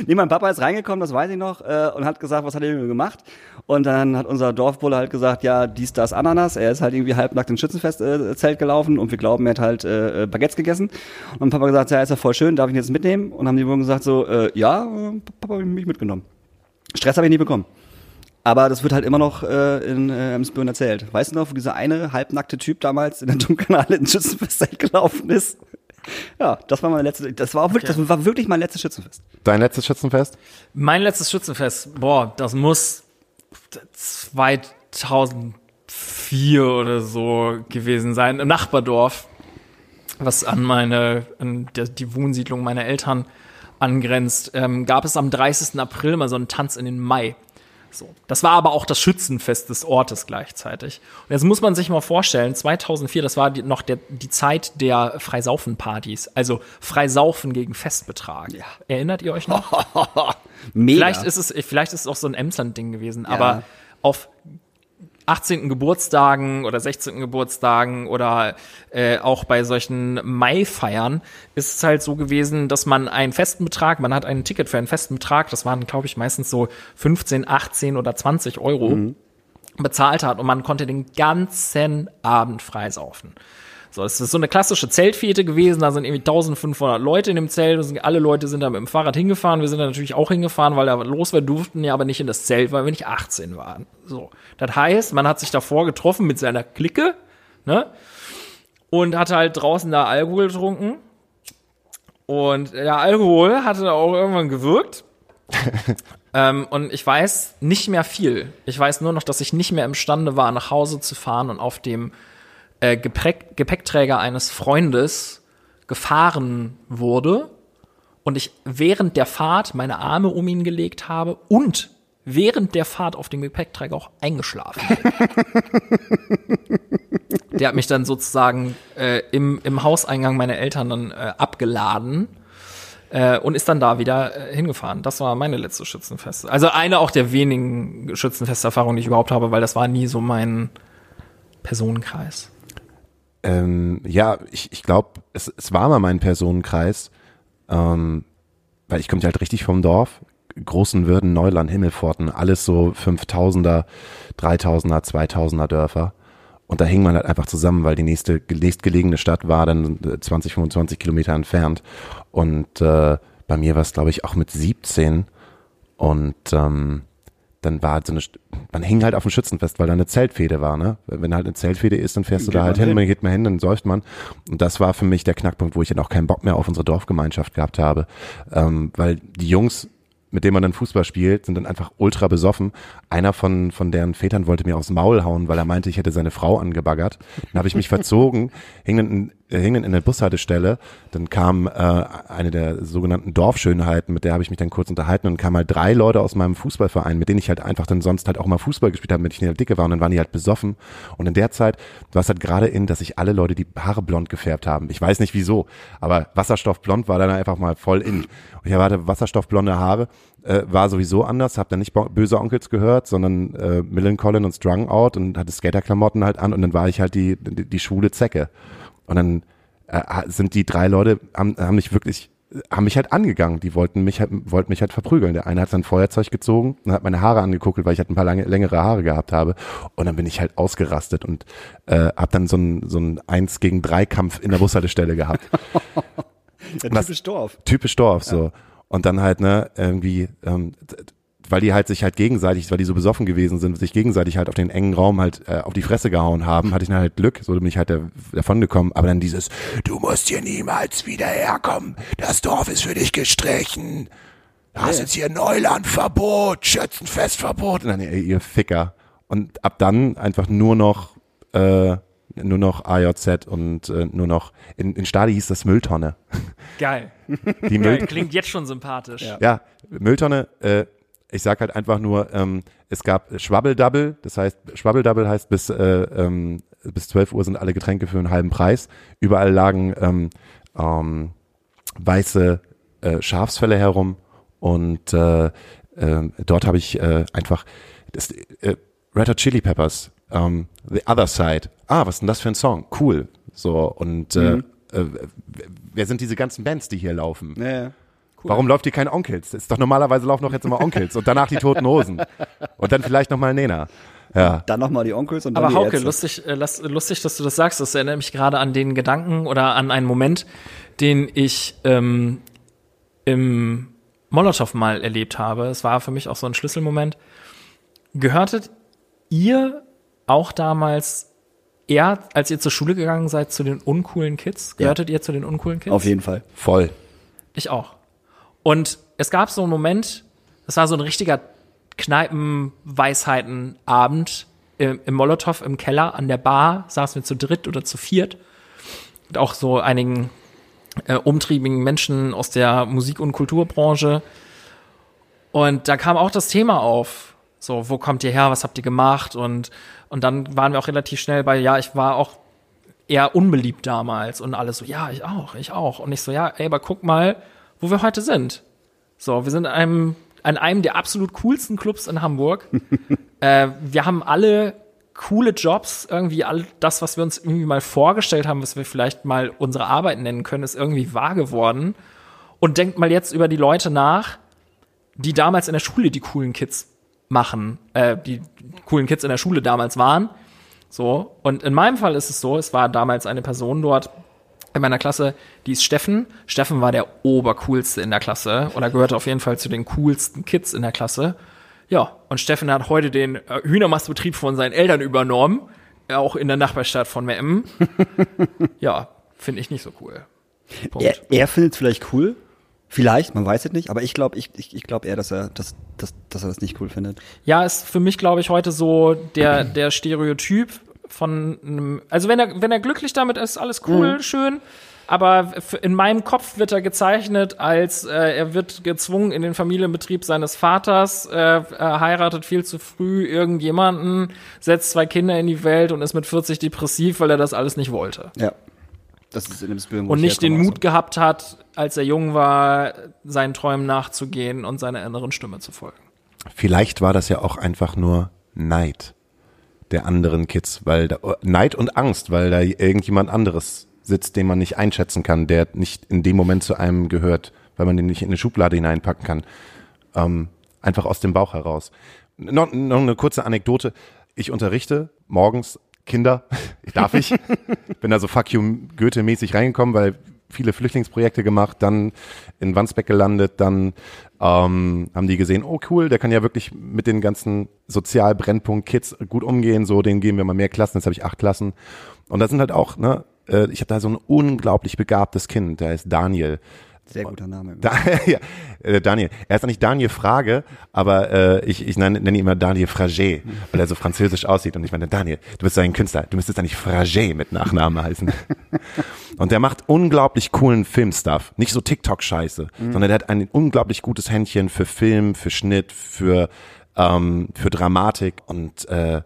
Nee, mein Papa ist reingekommen, das weiß ich noch, äh, und hat gesagt, was hat er denn gemacht? Und dann hat unser Dorfbulle halt gesagt, ja, dies, das, Ananas. Er ist halt irgendwie halbnackt ins Schützenfestzelt äh, gelaufen und wir glauben, er hat halt äh, Baguettes gegessen. Und Papa gesagt, ja, ist ja voll schön, darf ich ihn jetzt mitnehmen? Und haben die Burgen gesagt so, äh, ja, äh, Papa hat mich mitgenommen. Stress habe ich nie bekommen. Aber das wird halt immer noch äh, in äh, Emsbüren erzählt. Weißt du noch, wo dieser eine halbnackte Typ damals in der Dunkelhalle ins Schützenfestzelt gelaufen ist? Ja, das war mein letztes, das war auch wirklich, das war wirklich mein letztes Schützenfest. Dein letztes Schützenfest? Mein letztes Schützenfest, boah, das muss 2004 oder so gewesen sein, im Nachbardorf, was an meine, an der, die Wohnsiedlung meiner Eltern angrenzt, ähm, gab es am 30. April mal so einen Tanz in den Mai. So. Das war aber auch das Schützenfest des Ortes gleichzeitig. Und jetzt muss man sich mal vorstellen, 2004, das war die, noch der, die Zeit der Freisaufen-Partys. Also Freisaufen gegen Festbetrag. Erinnert ihr euch noch? Mega. Vielleicht ist es, vielleicht ist es auch so ein Emsland-Ding gewesen, aber auf 18. Geburtstagen oder 16. Geburtstagen oder äh, auch bei solchen Mai-Feiern ist es halt so gewesen, dass man einen festen Betrag, man hat ein Ticket für einen festen Betrag, das waren, glaube ich, meistens so 15, 18 oder 20 Euro, bezahlt hat und man konnte den ganzen Abend freisaufen. So, es ist so eine klassische Zeltfete gewesen, da sind irgendwie 1500 Leute in dem Zelt, und alle Leute sind da mit dem Fahrrad hingefahren, wir sind da natürlich auch hingefahren, weil da los war, durften ja aber nicht in das Zelt, weil wir nicht 18 waren. So, das heißt, man hat sich davor getroffen mit seiner Clique, ne, und hatte halt draußen da Alkohol getrunken und der Alkohol hatte auch irgendwann gewirkt. ähm, und ich weiß nicht mehr viel. Ich weiß nur noch, dass ich nicht mehr imstande war, nach Hause zu fahren und auf dem äh, Gepäck, Gepäckträger eines Freundes gefahren wurde und ich während der Fahrt meine Arme um ihn gelegt habe und während der Fahrt auf dem Gepäckträger auch eingeschlafen bin. Der hat mich dann sozusagen äh, im, im Hauseingang meiner Eltern dann äh, abgeladen äh, und ist dann da wieder äh, hingefahren. Das war meine letzte Schützenfest. Also eine auch der wenigen Schützenfesterfahrungen, die ich überhaupt habe, weil das war nie so mein Personenkreis. Ähm, ja, ich, ich glaube, es, es war mal mein Personenkreis, ähm, weil ich komme halt richtig vom Dorf. Großen Würden, Neuland, Himmelforten, alles so 5000er, 3000er, 2000er Dörfer. Und da hing man halt einfach zusammen, weil die nächste nächstgelegene Stadt war dann 20, 25 Kilometer entfernt. Und äh, bei mir war es, glaube ich, auch mit 17. Und ähm, dann war halt so eine, man hing halt auf dem Schützenfest, weil da eine Zeltfehde war, ne? Wenn halt eine Zeltfehde ist, dann fährst du Geht da halt hin, hin. man geht mal hin, dann säuft man. Und das war für mich der Knackpunkt, wo ich dann auch keinen Bock mehr auf unsere Dorfgemeinschaft gehabt habe. Ähm, weil die Jungs, mit denen man dann Fußball spielt, sind dann einfach ultra besoffen. Einer von, von deren Vätern wollte mir aufs Maul hauen, weil er meinte, ich hätte seine Frau angebaggert. Dann habe ich mich verzogen, hing dann, äh, hing dann in der Bushaltestelle. Dann kam äh, eine der sogenannten Dorfschönheiten, mit der habe ich mich dann kurz unterhalten und kamen halt drei Leute aus meinem Fußballverein, mit denen ich halt einfach dann sonst halt auch mal Fußball gespielt habe, mit denen ich halt dicke war und dann waren die halt besoffen. Und in der Zeit war es halt gerade in, dass sich alle Leute die Haare blond gefärbt haben. Ich weiß nicht wieso, aber Wasserstoffblond war dann einfach mal voll in. Und ich erwarte wasserstoffblonde Haare, äh, war sowieso anders, habe dann nicht böse Onkels gehört, sondern äh, Millencolin und Strung Out und hatte Skaterklamotten halt an und dann war ich halt die, die, die schwule Zecke. Und dann äh, sind die drei Leute, haben, haben mich wirklich haben mich halt angegangen. Die wollten mich halt, wollten mich halt verprügeln. Der eine hat sein Feuerzeug gezogen und hat meine Haare angeguckt, weil ich halt ein paar lange, längere Haare gehabt habe. Und dann bin ich halt ausgerastet und äh, habe dann so ein so ein Eins gegen drei Kampf in der Bushaltestelle gehabt. Ja, typisch Dorf. Typisch Dorf so. Und dann halt, ne, irgendwie, ähm, weil die halt sich halt gegenseitig, weil die so besoffen gewesen sind, sich gegenseitig halt auf den engen Raum halt äh, auf die Fresse gehauen haben, hatte ich dann halt Glück, so bin ich halt da, davon gekommen. Aber dann dieses, du musst hier niemals wieder herkommen, das Dorf ist für dich gestrichen. Du hast jetzt hier Neulandverbot, Schützenfestverbot. Und dann, ey, ihr Ficker. Und ab dann einfach nur noch, äh, nur noch AJZ und äh, nur noch, in, in Stadi hieß das Mülltonne. Geil. Die Geil. Müll, Klingt jetzt schon sympathisch. Ja. ja, Mülltonne, äh, ich sag halt einfach nur, ähm, es gab Schwabbeldouble, das heißt, Schwabbeldouble heißt, bis, äh, ähm, bis 12 Uhr sind alle Getränke für einen halben Preis. Überall lagen ähm, ähm, weiße äh, Schafsfälle herum und äh, äh, dort habe ich äh, einfach das, äh, Red Hot Chili Peppers, ähm, The Other Side. Ah, was ist denn das für ein Song? Cool. So, und äh, äh, wer sind diese ganzen Bands, die hier laufen? Ja, ja. Warum läuft hier kein Onkels? Das ist doch normalerweise laufen doch jetzt immer Onkels und danach die Toten Hosen. Und dann vielleicht nochmal Nena. Ja. Dann nochmal die Onkels und dann Aber die Hauke, lustig, äh, lustig, dass du das sagst. Das erinnert mich gerade an den Gedanken oder an einen Moment, den ich ähm, im Molotow mal erlebt habe. Es war für mich auch so ein Schlüsselmoment. Gehörtet ihr auch damals eher, als ihr zur Schule gegangen seid, zu den uncoolen Kids? Gehörtet ihr zu den uncoolen Kids? Auf jeden Fall. Voll. Ich auch. Und es gab so einen Moment, das war so ein richtiger Kneipen-Weisheiten-Abend im, im Molotow im Keller an der Bar, saßen wir zu dritt oder zu viert. Und auch so einigen äh, umtriebigen Menschen aus der Musik- und Kulturbranche. Und da kam auch das Thema auf. So, wo kommt ihr her? Was habt ihr gemacht? Und, und dann waren wir auch relativ schnell bei, ja, ich war auch eher unbeliebt damals und alles so, ja, ich auch, ich auch. Und ich so, ja, ey, aber guck mal, wo wir heute sind. So, wir sind in einem, an einem der absolut coolsten Clubs in Hamburg. äh, wir haben alle coole Jobs, irgendwie all das, was wir uns irgendwie mal vorgestellt haben, was wir vielleicht mal unsere Arbeit nennen können, ist irgendwie wahr geworden. Und denkt mal jetzt über die Leute nach, die damals in der Schule die coolen Kids machen, äh, die coolen Kids in der Schule damals waren. So, und in meinem Fall ist es so, es war damals eine Person dort in meiner Klasse, die ist Steffen. Steffen war der obercoolste in der Klasse oder gehörte auf jeden Fall zu den coolsten Kids in der Klasse. Ja, und Steffen hat heute den äh, Hühnermastbetrieb von seinen Eltern übernommen, äh, auch in der Nachbarstadt von Meppen. ja, finde ich nicht so cool. Punkt. Er, er findet es vielleicht cool. Vielleicht, man weiß es nicht, aber ich glaube ich, ich, ich glaub eher, dass er, dass, dass, dass er das nicht cool findet. Ja, ist für mich, glaube ich, heute so der, der Stereotyp von einem, also wenn er, wenn er glücklich damit ist, alles cool, schön. Aber in meinem Kopf wird er gezeichnet als, äh, er wird gezwungen in den Familienbetrieb seines Vaters, äh, er heiratet viel zu früh irgendjemanden, setzt zwei Kinder in die Welt und ist mit 40 depressiv, weil er das alles nicht wollte. Ja. Das ist in dem Spiel, Und ich nicht den Mut gehabt hat, als er jung war, seinen Träumen nachzugehen und seiner inneren Stimme zu folgen. Vielleicht war das ja auch einfach nur Neid der anderen Kids, weil da, Neid und Angst, weil da irgendjemand anderes sitzt, den man nicht einschätzen kann, der nicht in dem Moment zu einem gehört, weil man den nicht in eine Schublade hineinpacken kann. Ähm, einfach aus dem Bauch heraus. Noch, noch eine kurze Anekdote. Ich unterrichte morgens Kinder. Darf ich? Bin da so fuck you Goethe-mäßig reingekommen, weil viele Flüchtlingsprojekte gemacht, dann in Wandsbeck gelandet, dann ähm, haben die gesehen, oh cool, der kann ja wirklich mit den ganzen Sozialbrennpunkt-Kids gut umgehen, so, den geben wir mal mehr Klassen, jetzt habe ich acht Klassen. Und da sind halt auch, ne, äh, ich habe da so ein unglaublich begabtes Kind, der heißt Daniel. Sehr guter Name. Da, ja, äh, Daniel. Er ist eigentlich Daniel Frage, aber äh, ich, ich nenne, nenne ihn immer Daniel Fragé, weil er so französisch aussieht. Und ich meine, Daniel, du bist so ein Künstler, du müsstest eigentlich Fragé mit Nachnamen heißen. Und der macht unglaublich coolen Filmstuff. Nicht so TikTok-Scheiße, sondern der hat ein unglaublich gutes Händchen für Film, für Schnitt, für, ähm, für Dramatik und äh,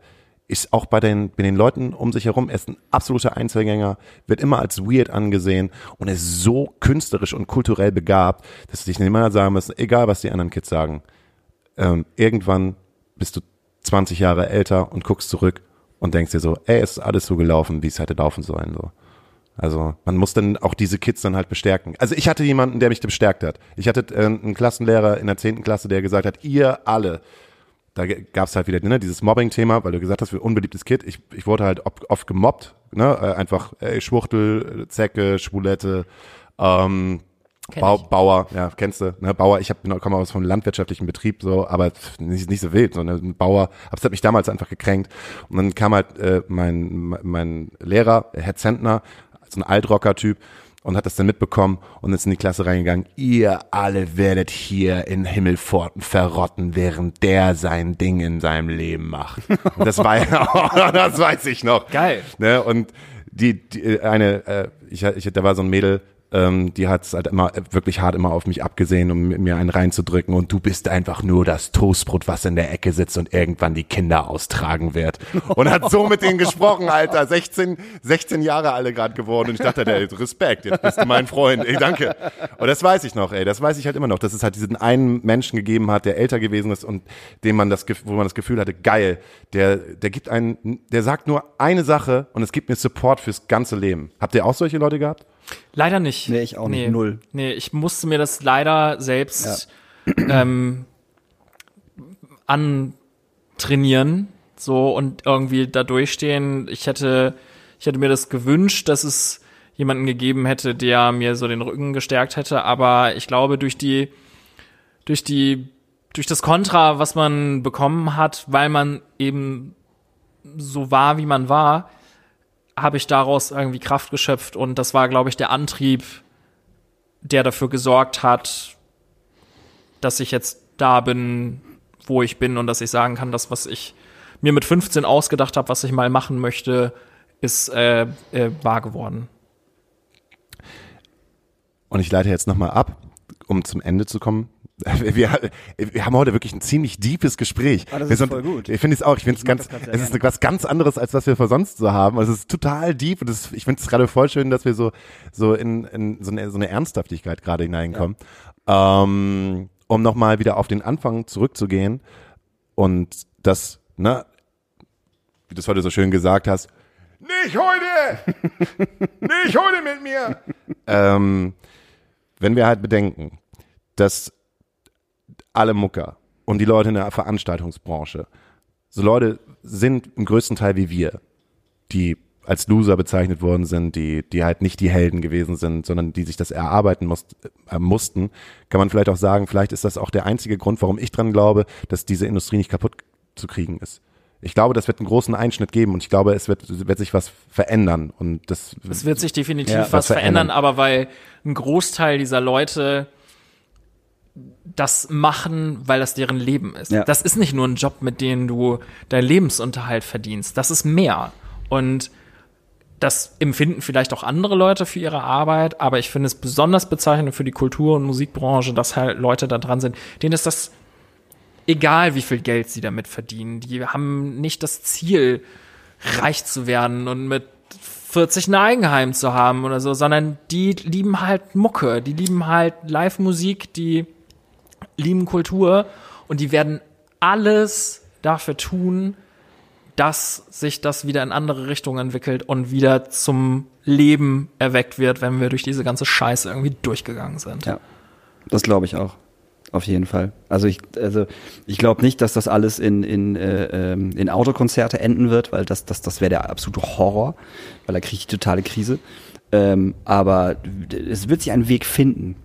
ist auch bei den, bei den Leuten um sich herum, er ist ein absoluter Einzelgänger, wird immer als weird angesehen und ist so künstlerisch und kulturell begabt, dass ich nicht immer sagen muss, egal was die anderen Kids sagen, ähm, irgendwann bist du 20 Jahre älter und guckst zurück und denkst dir so, ey, ist alles so gelaufen, wie es hätte laufen sollen. So. Also man muss dann auch diese Kids dann halt bestärken. Also ich hatte jemanden, der mich bestärkt hat. Ich hatte äh, einen Klassenlehrer in der zehnten Klasse, der gesagt hat, ihr alle, da gab es halt wieder ne, dieses Mobbing-Thema, weil du gesagt hast, wir unbeliebtes Kind. Ich, ich wurde halt oft, gemobbt, ne? äh, einfach ey, Schwuchtel, Zecke, Schwulette, ähm, Bau. Bauer, ja, kennst du, ne, Bauer, ich hab, komme aus einem landwirtschaftlichen Betrieb, so, aber nicht, nicht so wild, sondern ein Bauer, aber es hat mich damals einfach gekränkt. Und dann kam halt äh, mein, mein Lehrer, Herr Zentner, so ein Altrocker-Typ, und hat das dann mitbekommen und ist in die Klasse reingegangen. Ihr alle werdet hier in Himmelforten verrotten, während der sein Ding in seinem Leben macht. Und das war ja, das weiß ich noch. Geil. Ne? Und die, die eine, äh, ich, ich, da war so ein Mädel, ähm, die hat es halt immer äh, wirklich hart immer auf mich abgesehen, um mir einen reinzudrücken. Und du bist einfach nur das Toastbrot, was in der Ecke sitzt und irgendwann die Kinder austragen wird. Und hat so mit denen gesprochen, Alter. 16, 16 Jahre alle gerade geworden. Und ich dachte, ey, Respekt, jetzt bist du mein Freund. Ey, danke. Und das weiß ich noch, ey. Das weiß ich halt immer noch, dass es halt diesen einen Menschen gegeben hat, der älter gewesen ist und dem man das, wo man das Gefühl hatte, geil, der, der gibt einen, der sagt nur eine Sache und es gibt mir Support fürs ganze Leben. Habt ihr auch solche Leute gehabt? Leider nicht. Nee, ich auch nicht. Null. Nee, ich musste mir das leider selbst ähm, antrainieren so und irgendwie da durchstehen. Ich hätte, ich hätte mir das gewünscht, dass es jemanden gegeben hätte, der mir so den Rücken gestärkt hätte, aber ich glaube durch die durch die durch das Kontra, was man bekommen hat, weil man eben so war, wie man war, habe ich daraus irgendwie Kraft geschöpft und das war, glaube ich, der Antrieb, der dafür gesorgt hat, dass ich jetzt da bin, wo ich bin und dass ich sagen kann, das, was ich mir mit 15 ausgedacht habe, was ich mal machen möchte, ist äh, äh, wahr geworden. Und ich leite jetzt nochmal ab, um zum Ende zu kommen. Wir, wir haben heute wirklich ein ziemlich deepes Gespräch. Ah, das wir ist voll gut. Ich finde es auch, ich finde es ganz, es ist was ganz anderes, als was wir sonst so haben. Also es ist total deep und es, ich finde es gerade voll schön, dass wir so, so in, in so, eine, so eine Ernsthaftigkeit gerade hineinkommen. Ähm, um nochmal wieder auf den Anfang zurückzugehen und das, ne, wie du es heute so schön gesagt hast, nicht heute! nicht heute mit mir! ähm, wenn wir halt bedenken, dass alle Mucker und die Leute in der Veranstaltungsbranche, so Leute sind im größten Teil wie wir, die als Loser bezeichnet worden sind, die, die halt nicht die Helden gewesen sind, sondern die sich das erarbeiten musst, äh, mussten, kann man vielleicht auch sagen, vielleicht ist das auch der einzige Grund, warum ich dran glaube, dass diese Industrie nicht kaputt zu kriegen ist. Ich glaube, das wird einen großen Einschnitt geben und ich glaube, es wird, wird sich was verändern und das Es wird sich definitiv Ja, was was verändern, verändern. aber weil ein Großteil dieser Leute das machen, weil das deren Leben ist. Ja. Das ist nicht nur ein Job, mit dem du deinen Lebensunterhalt verdienst. Das ist mehr. Und das empfinden vielleicht auch andere Leute für ihre Arbeit, aber ich finde es besonders bezeichnend für die Kultur- und Musikbranche, dass halt Leute da dran sind, denen ist das egal, wie viel Geld sie damit verdienen. Die haben nicht das Ziel, reich zu werden und mit 40 ein Eigenheim zu haben oder so, sondern die lieben halt Mucke, die lieben halt Live-Musik, die lieben Kultur und die werden alles dafür tun, dass sich das wieder in andere Richtungen entwickelt und wieder zum Leben erweckt wird, wenn wir durch diese ganze Scheiße irgendwie durchgegangen sind. Ja, das glaube ich auch. Auf jeden Fall. Also ich, also ich glaube nicht, dass das alles in, in, äh, ähm, in Autokonzerte enden wird, weil das, das, das wäre der absolute Horror, weil da kriege ich die totale Krise. Ähm, aber es wird sich ein Weg finden,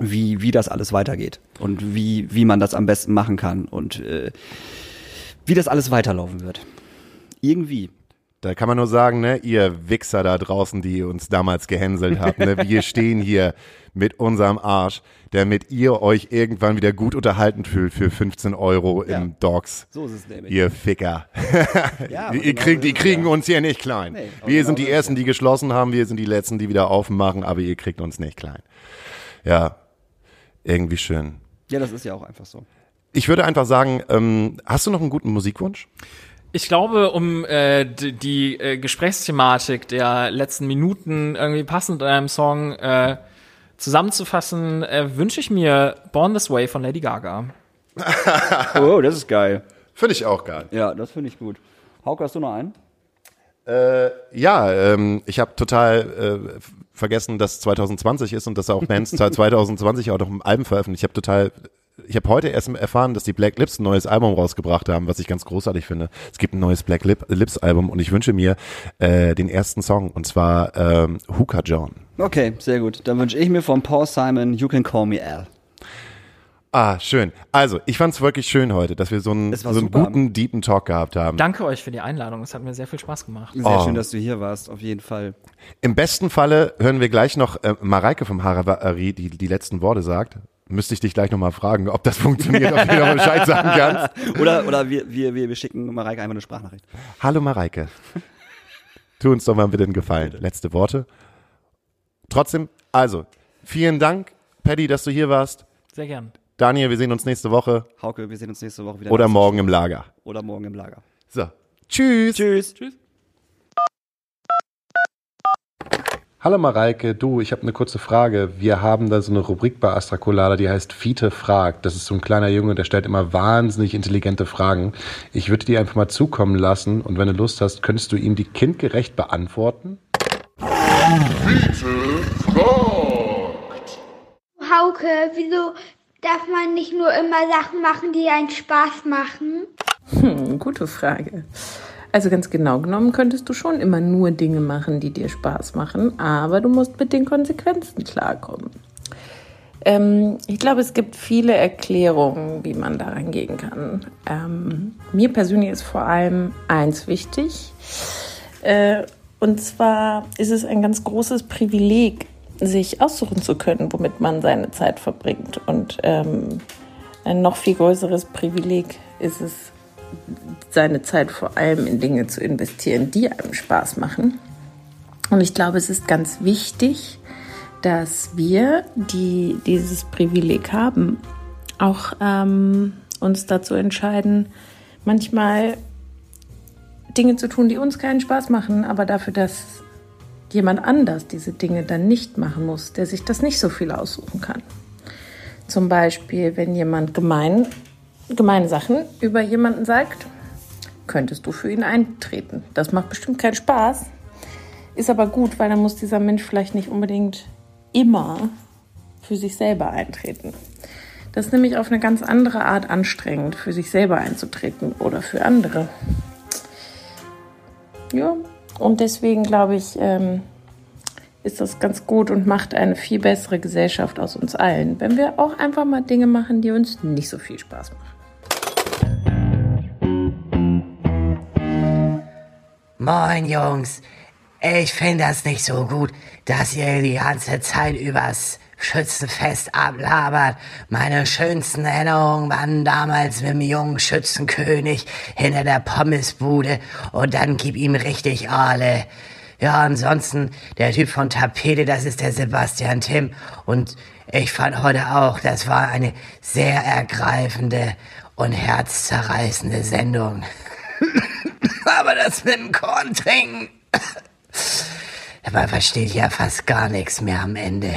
wie, wie das alles weitergeht und wie, wie man das am besten machen kann und äh, wie das alles weiterlaufen wird. Irgendwie. Da kann man nur sagen, ne, ihr Wichser da draußen, die uns damals gehänselt habt, ne, wir stehen hier mit unserem Arsch, damit ihr euch irgendwann wieder gut unterhalten fühlt für 15 Euro Ja. im Dogs. So ist es nämlich. Ihr Ficker. Ja, ihr genau kriegt, die kriegen ja. uns hier nicht klein. Nee, wir genau sind die so ist Ersten, die geschlossen haben, wir sind die Letzten, die wieder aufmachen, aber ihr kriegt uns nicht klein. Ja, irgendwie schön. Ja, das ist ja auch einfach so. Ich würde einfach sagen, ähm, hast du noch einen guten Musikwunsch? Ich glaube, um äh, die, die äh, Gesprächsthematik der letzten Minuten irgendwie passend in einem Song äh, zusammenzufassen, äh, wünsche ich mir Born This Way von Lady Gaga. Oh, das ist geil. Finde ich auch geil. Ja, das finde ich gut. Hauke, hast du noch einen? Äh, ja, ähm, ich habe total äh, vergessen, dass 2020 ist und dass auch Bands 2020 auch noch Alben veröffentlicht. Ich habe total ich habe heute erst erfahren, dass die Black Lips ein neues Album rausgebracht haben, was ich ganz großartig finde. Es gibt ein neues Black Lip, Lips Album und ich wünsche mir äh, den ersten Song und zwar ähm, Hookah John. Okay, sehr gut. Dann wünsche ich mir von Paul Simon You Can Call Me Al. Ah, schön. Also, ich fand es wirklich schön heute, dass wir so einen, so einen guten, deepen Talk gehabt haben. Danke euch für die Einladung. Es hat mir sehr viel Spaß gemacht. Sehr Oh. schön, dass du hier warst, auf jeden Fall. Im besten Falle hören wir gleich noch äh, Mareike vom Haravari, die die letzten Worte sagt. Müsste ich dich gleich nochmal fragen, ob das funktioniert, ob du noch Bescheid sagen kannst. Oder, oder wir, wir, wir, wir schicken Mareike einfach eine Sprachnachricht. Hallo Mareike. Tu uns doch mal bitte einen Gefallen. Letzte Worte. Trotzdem, also, vielen Dank, Paddy, dass du hier warst. Sehr gern. Daniel, wir sehen uns nächste Woche Hauke, wir sehen uns nächste Woche wieder. oder morgen im Lager. Oder morgen im Lager. So. Tschüss. Tschüss. Tschüss. Hallo Mareike, du, ich habe eine kurze Frage. Wir haben da so eine Rubrik bei Astra Colada, die heißt Fiete fragt. Das ist so ein kleiner Junge, der stellt immer wahnsinnig intelligente Fragen. Ich würde die einfach mal zukommen lassen und wenn du Lust hast, könntest du ihm die kindgerecht beantworten? Hauke, wieso darf man nicht nur immer Sachen machen, die einen Spaß machen? Hm, gute Frage. Also ganz genau genommen könntest du schon immer nur Dinge machen, die dir Spaß machen, aber du musst mit den Konsequenzen klarkommen. Ähm, ich glaube, es gibt viele Erklärungen, wie man daran gehen kann. Ähm, mir persönlich ist vor allem eins wichtig. Äh, und zwar ist es ein ganz großes Privileg, sich aussuchen zu können, womit man seine Zeit verbringt. Und ähm, ein noch viel größeres Privileg ist es, seine Zeit vor allem in Dinge zu investieren, die einem Spaß machen. Und ich glaube, es ist ganz wichtig, dass wir, die dieses Privileg haben, auch ähm, uns dazu entscheiden, manchmal Dinge zu tun, die uns keinen Spaß machen, aber dafür, dass jemand anders diese Dinge dann nicht machen muss, der sich das nicht so viel aussuchen kann. Zum Beispiel, wenn jemand gemein, gemeine Sachen über jemanden sagt, könntest du für ihn eintreten. Das macht bestimmt keinen Spaß, ist aber gut, weil dann muss dieser Mensch vielleicht nicht unbedingt immer für sich selber eintreten. Das ist nämlich auf eine ganz andere Art anstrengend, für sich selber einzutreten oder für andere. Ja, und deswegen glaube ich, ähm, ist das ganz gut und macht eine viel bessere Gesellschaft aus uns allen, wenn wir auch einfach mal Dinge machen, die uns nicht so viel Spaß machen. Moin Jungs, ich finde das nicht so gut, dass ihr die ganze Zeit übers Schützenfest ablabert. Meine schönsten Erinnerungen waren damals mit dem jungen Schützenkönig hinter der Pommesbude und dann gib ihm richtig alle. Ja, ansonsten, der Typ von Tapete, das ist der Sebastian Tim. Und ich fand heute auch, das war eine sehr ergreifende und herzzerreißende Sendung. Aber das mit dem Korn trinken, man versteht ja fast gar nichts mehr am Ende.